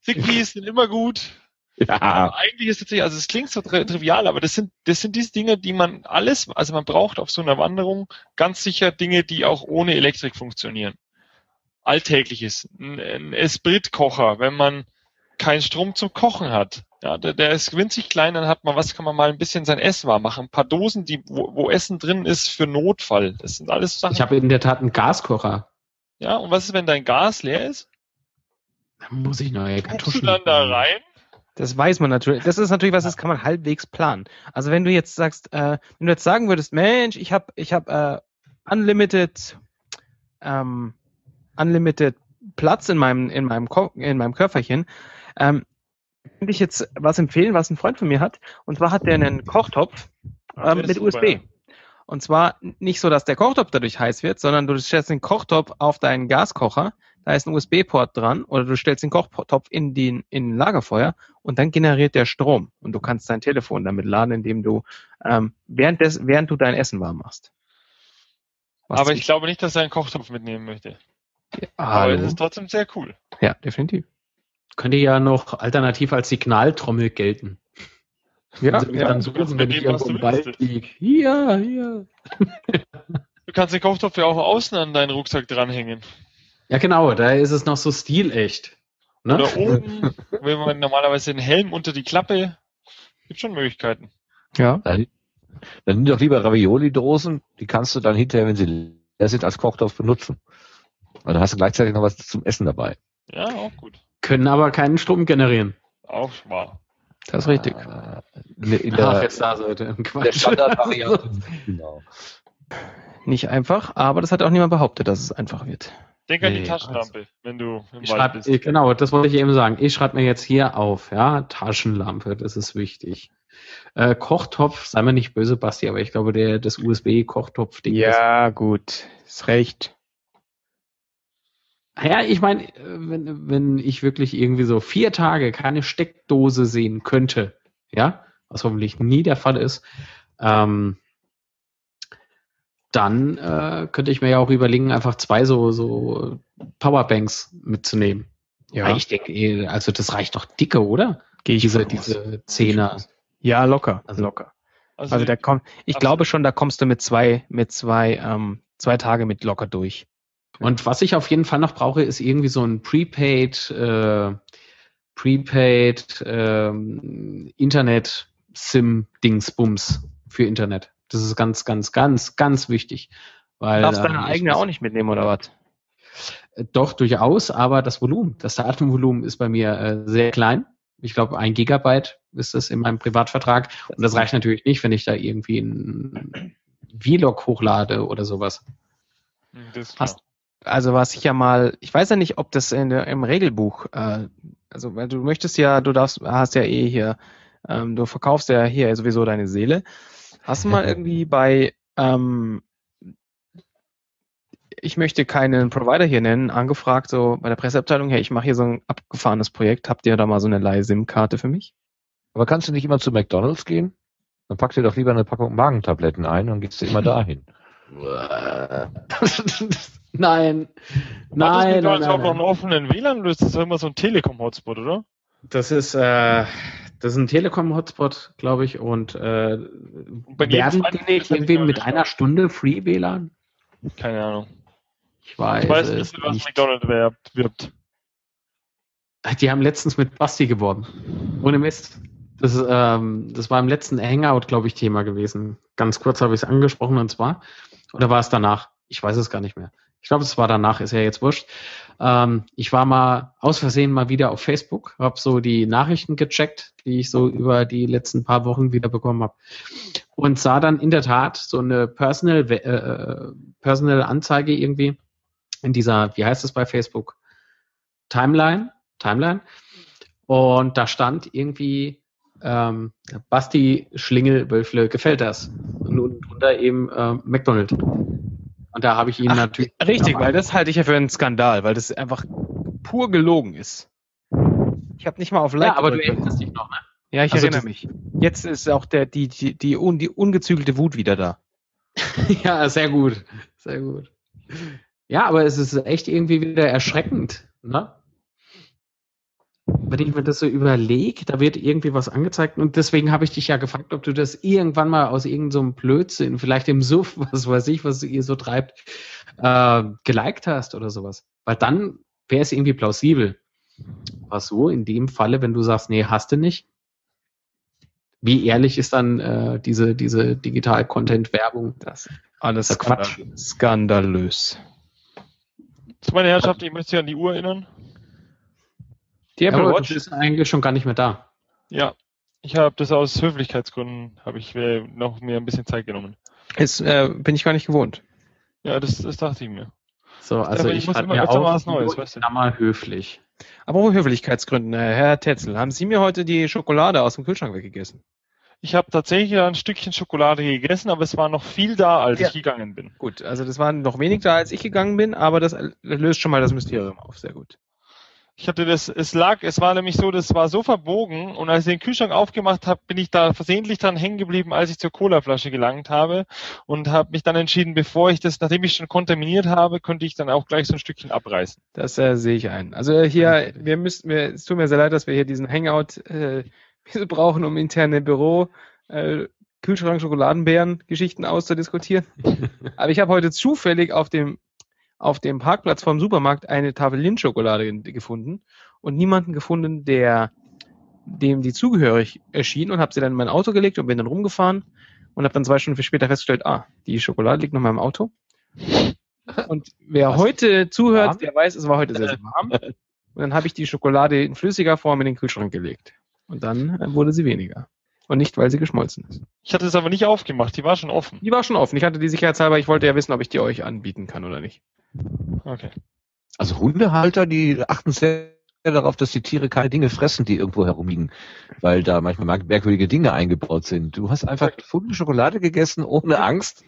Zigbees sind immer gut. Ja. Aber eigentlich ist tatsächlich, also es klingt so tri trivial, aber das sind, das sind diese Dinge, die man alles, also man braucht auf so einer Wanderung ganz sicher Dinge, die auch ohne Elektrik funktionieren. Alltägliches. Ein, ein Esprit-Kocher, wenn man keinen Strom zum Kochen hat. Ja, der, der ist winzig klein, dann hat man, was kann man mal ein bisschen sein Essen warm machen? Ein paar Dosen, die, wo, wo Essen drin ist für Notfall. Das sind alles Sachen. Ich habe in der Tat einen Gaskocher. ja, und was ist, wenn dein Gas leer ist? Da muss ich neue Guckst du Kartuschen. dann da rein? Das weiß man natürlich. Das ist natürlich was, das kann man halbwegs planen. Also wenn du jetzt sagst, äh, wenn du jetzt sagen würdest, Mensch, ich habe ich hab, äh, unlimited, ähm, unlimited Platz in meinem in meinem Ko in meinem Körperchen, ähm, könnte ich jetzt was empfehlen, was ein Freund von mir hat. Und zwar hat der einen Kochtopf ist mit super, USB. Und zwar nicht so, dass der Kochtopf dadurch heiß wird, sondern du stellst den Kochtopf auf deinen Gaskocher, da ist ein USB-Port dran, oder du stellst den Kochtopf in den in ein Lagerfeuer und dann generiert der Strom und du kannst dein Telefon damit laden, indem du ähm, während des, während du dein Essen warm machst. Was Aber ich glaube nicht, dass er einen Kochtopf mitnehmen möchte. Aber Hallo. es ist trotzdem sehr cool. Ja, definitiv. Könnte ja noch alternativ als Signaltrommel gelten. Ja, mich ja. dann suchen, wenn ich irgendwo im. Wald liege. Hier, hier. Du kannst den Kochtopf ja auch außen an deinen Rucksack dranhängen. Ja, genau, da ist es noch so stilecht. Ne? Oder oben, wenn man normalerweise den Helm unter die Klappe. Gibt schon Möglichkeiten. ja. Dann, dann nimm doch lieber Ravioli-Dosen, die kannst du dann hinterher, wenn sie leer sind, als Kochtopf benutzen. Weil dann hast du gleichzeitig noch was zum Essen dabei. Ja, auch gut. Können aber keinen Strom generieren. Auch wahr. Das ist richtig. Äh, in der, Ach, der, jetzt da Seite. in der Quatsch. Standardvariante. genau. Nicht einfach, aber das hat auch niemand behauptet, dass es einfach wird. Denk an Nee, die Taschenlampe, wenn du im Ich Wald schreib, bist. eh, genau, das wollte ich eben sagen. Ich schreibe mir jetzt hier auf, ja, Taschenlampe, das ist wichtig. Äh, Kochtopf, sei mir nicht böse, Basti, aber ich glaube, der das USB-Kochtopf-Ding ist. Ja, gut. Ist recht. Ja, ich meine, äh, wenn, wenn ich wirklich irgendwie so vier Tage keine Steckdose sehen könnte, ja, was hoffentlich nie der Fall ist, ähm, dann äh, könnte ich mir ja auch überlegen, einfach zwei so, so Powerbanks mitzunehmen. Ja, Ich denke, eh, also das reicht doch dicke, oder? gehe ich Diese, diese Zehner. Ja, locker. Also- locker. Also, Also da kommt, ich Absolut. glaube schon, da kommst du mit zwei, mit zwei, ähm, zwei Tage mit locker durch. Und was ich auf jeden Fall noch brauche, ist irgendwie so ein Prepaid, äh, Prepaid ähm, Internet SIM Dingsbums für Internet. Das ist ganz, ganz, ganz, ganz wichtig. Weil, Darfst deine ähm, eigene auch nicht mitnehmen, oder was? Äh, Doch, durchaus, aber das Volumen, das Datenvolumen ist bei mir äh, sehr klein. Ich glaube, ein Gigabyte ist das in meinem Privatvertrag. Und das reicht natürlich nicht, wenn ich da irgendwie ein Vlog hochlade oder sowas. Hm, Hast-. Also was ich ja mal, ich weiß ja nicht, ob das in im Regelbuch, äh, also weil du möchtest ja, du darfst, hast ja eh hier, ähm, du verkaufst ja hier sowieso deine Seele. Hast du mal irgendwie bei, ähm, ich möchte keinen Provider hier nennen, angefragt, so bei der Presseabteilung, hey, ich mache hier so ein abgefahrenes Projekt, habt ihr da mal so eine Leih-SIM-Karte für mich? Aber kannst du nicht immer zu McDonalds gehen? Dann pack dir doch lieber eine Packung Magentabletten ein und gehst du immer dahin. nein, Hat nein, das nein, McDonald's auch nein, noch einen nein. offenen WLAN oder ist das immer so ein Telekom-Hotspot, oder? Das ist, äh, das ist ein Telekom-Hotspot, glaube ich, und äh, werden die nicht irgendwie nicht mit mehr einer Stunde Free WLAN? Keine Ahnung. Ich weiß, Ich weiß nicht, was nicht. McDonald's werbt. wirbt. Die haben letztens mit Basti geworben. Ohne Mist. Das, ähm, das war im letzten Hangout, glaube ich, Thema gewesen. Ganz kurz habe ich es angesprochen und zwar. Oder war es danach? Ich weiß es gar nicht mehr. Ich glaube, es war danach, ist ja jetzt wurscht. Ähm, ich war mal aus Versehen mal wieder auf Facebook, habe so die Nachrichten gecheckt, die ich so über die letzten paar Wochen wieder bekommen habe. Und sah dann in der Tat so eine Personal, äh, Personal Anzeige irgendwie in dieser, wie heißt es bei Facebook? Timeline, Timeline. Und da stand irgendwie ähm, Basti Schlingel-Wölfle gefällt das. Und unten drunter eben äh, McDonald. Und da habe ich ihn Ach, natürlich. Richtig, weil das halte ich ja für einen Skandal, weil das einfach pur gelogen ist. Ich habe nicht mal auf Like Ja, aber du erinnerst dich noch, ne? Ja, ich Also erinnere mich. Jetzt ist auch der, die, die, die, un, die ungezügelte Wut wieder da. ja, sehr gut. Sehr gut. Ja, aber es ist echt irgendwie wieder erschreckend, ne? Wenn ich mir das so überlege, da wird irgendwie was angezeigt und deswegen habe ich dich ja gefragt, ob du das irgendwann mal aus irgendeinem so einem Blödsinn, vielleicht im Suff, was weiß ich, was ihr so treibt, äh, geliked hast oder sowas. Weil dann wäre es irgendwie plausibel. Was so in dem Falle, wenn du sagst, nee, hast du nicht, wie ehrlich ist dann äh, diese, diese Digital-Content-Werbung? Das alles Quatsch. skandal- skandalös. So, meine Herrschaft, ich möchte Sie an die Uhr erinnern. Die Apple Aber Watch ist eigentlich schon gar nicht mehr da. Ja, ich habe das aus Höflichkeitsgründen, habe ich äh, noch mir ein bisschen Zeit genommen. ist, äh, bin ich gar nicht gewohnt. Ja, das, das dachte ich mir. So, also aber ich ich, muss immer mir auch mal was Neues, weißt du. mal höflich. Aber aus Höflichkeitsgründen, äh, Herr Tetzel, haben Sie mir heute die Schokolade aus dem Kühlschrank weggegessen? Ich habe tatsächlich ein Stückchen Schokolade gegessen, aber es war noch viel da, als Ja. ich gegangen bin. Gut, also das waren noch wenig da, als ich gegangen bin, aber das löst schon mal das Mysterium auf. Sehr gut. Ich hatte das, es lag, es war nämlich so, das war so verbogen und als ich den Kühlschrank aufgemacht habe, bin ich da versehentlich dran hängen geblieben, als ich zur Colaflasche gelangt habe und habe mich dann entschieden, bevor ich das, nachdem ich schon kontaminiert habe, könnte ich dann auch gleich so ein Stückchen abreißen. Das äh, sehe ich ein. Also äh, hier, wir müssen, wir, es tut mir sehr leid, dass wir hier diesen Hangout äh, brauchen, um interne Büro äh, Kühlschrank Schokoladenbeeren Geschichten auszudiskutieren. Aber ich habe heute zufällig auf dem auf dem Parkplatz vom Supermarkt eine Tafel Lindschokolade ge- gefunden und niemanden gefunden, der dem die zugehörig erschien und habe sie dann in mein Auto gelegt und bin dann rumgefahren und habe dann zwei Stunden später festgestellt, ah, die Schokolade liegt noch in meinem Auto. Und wer Was? heute zuhört, Warm? der weiß, es war heute sehr, sehr warm. Und dann habe ich die Schokolade in flüssiger Form in den Kühlschrank gelegt. Und dann äh, wurde sie weniger. Und nicht, weil sie geschmolzen ist. Ich hatte es aber nicht aufgemacht, die war schon offen. Die war schon offen. Ich hatte die sicherheitshalber, ich wollte ja wissen, ob ich die euch anbieten kann oder nicht. Okay. Also Hundehalter, die achten sehr darauf, dass die Tiere keine Dinge fressen, die irgendwo herumliegen, weil da manchmal merk- merkwürdige Dinge eingebaut sind. Du hast einfach gefunden Schokolade gegessen ohne Angst.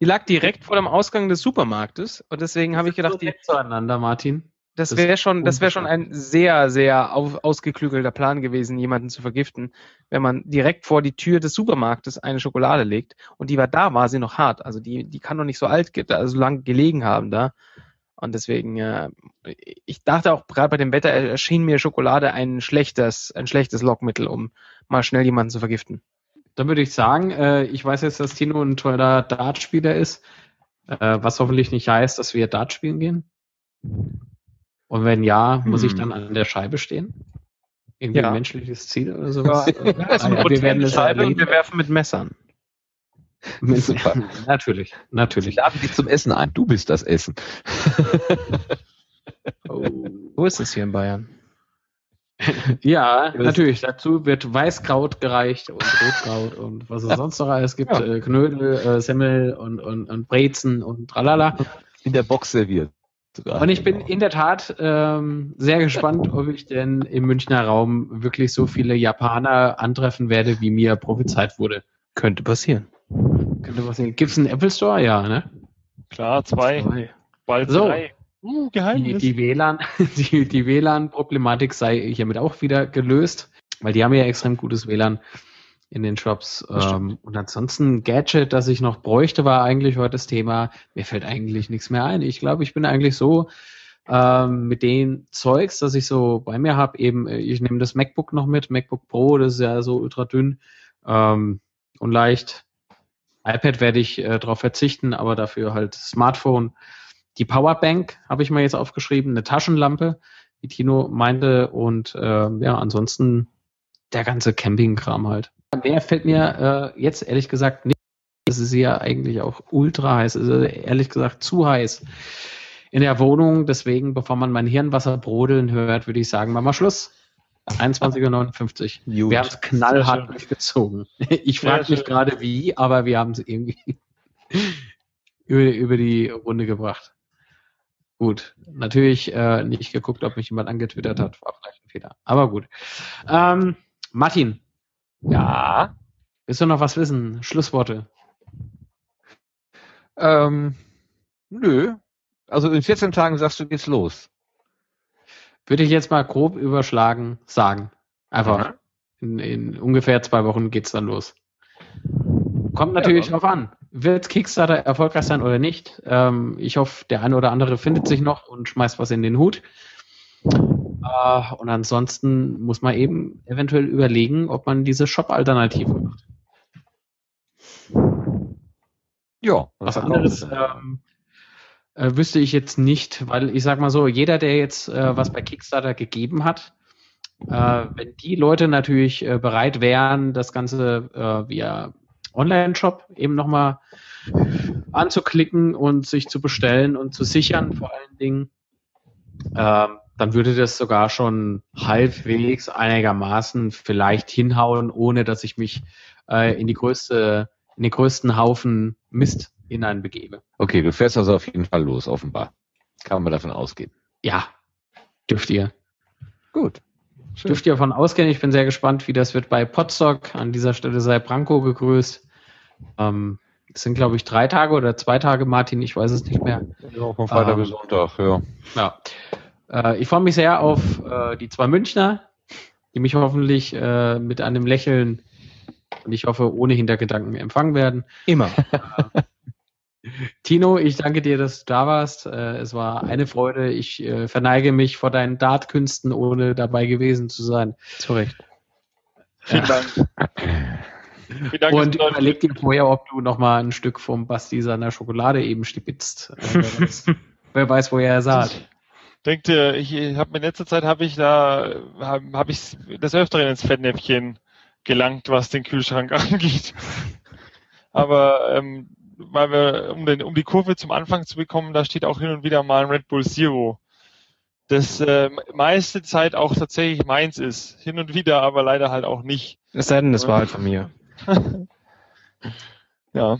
Die lag direkt vor dem Ausgang des Supermarktes und deswegen habe ich gedacht, die, zueinander, Martin. Das wäre schon, das wäre schon ein sehr, sehr auf, ausgeklügelter Plan gewesen, jemanden zu vergiften, wenn man direkt vor die Tür des Supermarktes eine Schokolade legt und die war da, war sie noch hart. Also die, die kann noch nicht so alt, also lang gelegen haben da. Und deswegen, äh, ich dachte auch gerade bei dem Wetter erschien mir Schokolade ein schlechtes, ein schlechtes Lockmittel, um mal schnell jemanden zu vergiften. Dann würde ich sagen, äh, ich weiß jetzt, dass Tino ein toller Dartspieler ist, äh, was hoffentlich nicht heißt, dass wir Dart spielen gehen. Und wenn ja, muss ich Hm. dann an der Scheibe stehen? Irgendwie Ja. ein menschliches Ziel oder sowas? Eine ja, wir werden es Scheibe und erleben. wir werfen mit Messern. Natürlich, natürlich. laden dich zum Essen ein. Du bist das Essen. So ist es hier in Bayern. Ja, Das- natürlich. Dazu wird Weißkraut gereicht und Rotkraut und was es sonst noch alles gibt. Ja. Äh, Knödel, äh, Semmel und, und, und Brezen und tralala. In der Box serviert. Sogar. Und ich bin Genau. in der Tat ähm, sehr gespannt, ob ich denn im Münchner Raum wirklich so viele Japaner antreffen werde, wie mir prophezeit wurde. Könnte passieren. Könnte was sehen. Gibt's einen Apple Store? Ja, ne? Klar, zwei, bald So. drei. Uh, Die, Geheimnis. die WLAN, die, die WLAN-Problematik sei hiermit auch wieder gelöst, weil die haben ja extrem gutes WLAN in den Shops. Ähm, und ansonsten Gadget, das ich noch bräuchte, war eigentlich heute das Thema. Mir fällt eigentlich nichts mehr ein. Ich glaube, ich bin eigentlich so ähm, mit den Zeugs, das ich so bei mir habe, eben, äh, ich nehme das MacBook noch mit, MacBook Pro, das ist ja so ultra dünn ähm, und leicht. iPad werde ich äh, darauf verzichten, aber dafür halt Smartphone. Die Powerbank habe ich mir jetzt aufgeschrieben, eine Taschenlampe, wie Tino meinte, und ähm, ja, ansonsten der ganze Campingkram halt. Mehr fällt mir äh, jetzt ehrlich gesagt nicht. Es ist ja eigentlich auch ultra heiß, es ist ehrlich gesagt zu heiß in der Wohnung. Deswegen, bevor man mein Hirnwasser brodeln hört, würde ich sagen, machen wir Schluss. 21.59 Uhr. Wir haben es knallhart durchgezogen. Ich frage mich gerade wie, aber wir haben es irgendwie über, über die Runde gebracht. Gut, natürlich äh, nicht geguckt, ob mich jemand angetwittert hat, war vielleicht ein Fehler. Aber gut. Ähm, Martin, Ja. willst du noch was wissen? Schlussworte. Ähm, nö. Also in 14 Tagen sagst du, geht's los. Würde ich jetzt mal grob überschlagen sagen. Einfach. In, in ungefähr zwei Wochen geht's dann los. Kommt natürlich ja, drauf an. Wird Kickstarter erfolgreich sein oder nicht? Ähm, ich hoffe, der eine oder andere findet sich noch und schmeißt was in den Hut. Äh, und ansonsten muss man eben eventuell überlegen, ob man diese Shop-Alternative macht. Ja. Was anderes ähm, äh, wüsste ich jetzt nicht, weil ich sag mal so, jeder, der jetzt äh, was bei Kickstarter gegeben hat, äh, wenn die Leute natürlich äh, bereit wären, das Ganze äh, via Online-Shop eben nochmal anzuklicken und sich zu bestellen und zu sichern, vor allen Dingen, ähm, dann würde das sogar schon halbwegs einigermaßen vielleicht hinhauen, ohne dass ich mich äh, in die größte, in den größten Haufen Mist hineinbegebe. Okay, du fährst also auf jeden Fall los, offenbar. Kann man davon ausgehen. Ja, dürft ihr. Gut. Schön. Dürft ihr davon ausgehen. Ich bin sehr gespannt, wie das wird bei Podstock. An dieser Stelle sei Branko gegrüßt. Ähm, es sind, glaube ich, drei Tage oder zwei Tage, Martin, ich weiß es nicht mehr. Ja, von Freitag ähm, bis Sonntag, ja. Ja. Äh, ich freue mich sehr auf äh, die zwei Münchner, die mich hoffentlich äh, mit einem Lächeln und ich hoffe ohne Hintergedanken empfangen werden. Immer. Tino, ich danke dir, dass du da warst. Äh, es war eine Freude. Ich äh, verneige mich vor deinen Dartkünsten, ohne dabei gewesen zu sein. Zu Recht. Vielen Dank. Vielen Dank Und überleg dir vorher, ob du noch mal ein Stück vom Basti seiner Schokolade eben stibitzt. Äh, wer, weiß, wer weiß, wo er saht. Denkt ihr, ich habe in letzter Zeit habe ich da habe hab ich das Öfteren ins Fettnäpfchen gelangt, was den Kühlschrank angeht. Aber ähm, weil wir, um, den, um die Kurve zum Anfang zu bekommen, da steht auch hin und wieder mal ein Red Bull Zero. Das äh, meiste Zeit auch tatsächlich meins ist. Hin und wieder, aber leider halt auch nicht. Es sei denn, es war halt von mir. ja.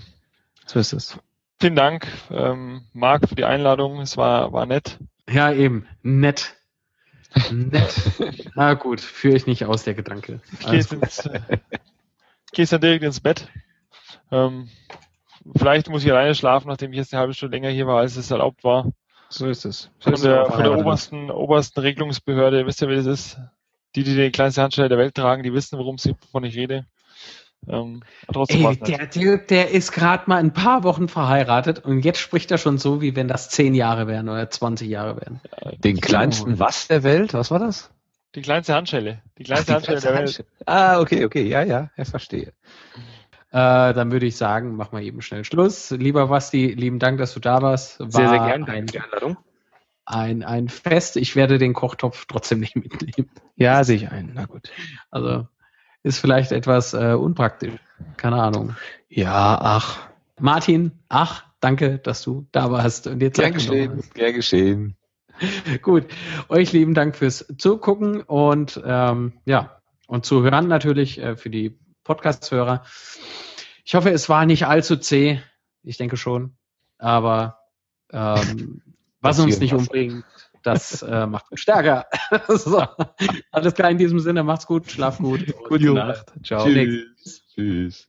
So ist es. Vielen Dank, ähm, Marc, für die Einladung. Es war, war nett. Ja, eben. Nett. Nett. Na gut, führe ich nicht aus, der Gedanke. Ich gehe ins, äh, gehst dann direkt ins Bett. Ähm, vielleicht muss ich alleine schlafen, nachdem ich jetzt eine halbe Stunde länger hier war, als es erlaubt war. So ist es. So von, der, von der obersten, obersten Regelungsbehörde, wisst ihr, wie das ist? Die, die den kleinsten Handschellen der Welt tragen, die wissen, worum sie, wovon ich rede. Ähm, Ey, der Typ, der ist gerade mal ein paar Wochen verheiratet und jetzt spricht er schon so, wie wenn das zehn Jahre wären oder 20 Jahre wären. Den kleinsten was der Welt? Was war das? Die kleinste Handschelle. Die kleinste Ach, die Handschelle der Welt. Ah, okay, okay. Ja, ja, ich verstehe. Äh, dann würde ich sagen, mach mal eben schnell Schluss. Lieber Basti, lieben Dank, dass du da warst. War sehr, sehr gerne. Danke für die Einladung. Ein, ein Fest. Ich werde den Kochtopf trotzdem nicht mitnehmen. Ja, sehe ich ein. Na gut. Also ist vielleicht etwas äh, unpraktisch. Keine Ahnung. Ja, ach. Martin, ach, danke, dass du da warst. Und jetzt gern geschehen. Gern geschehen. Gut. Euch lieben Dank fürs Zugucken und ähm, ja, und zu hören natürlich äh, für die Podcast-Hörer. Ich hoffe, es war nicht allzu zäh. Ich denke schon. Aber ähm, was uns nicht umbringt, das äh, macht uns stärker. so. Alles klar in diesem Sinne. Macht's gut, schlaf gut. Gute Nacht. Ciao. Tschüss. Tschüss.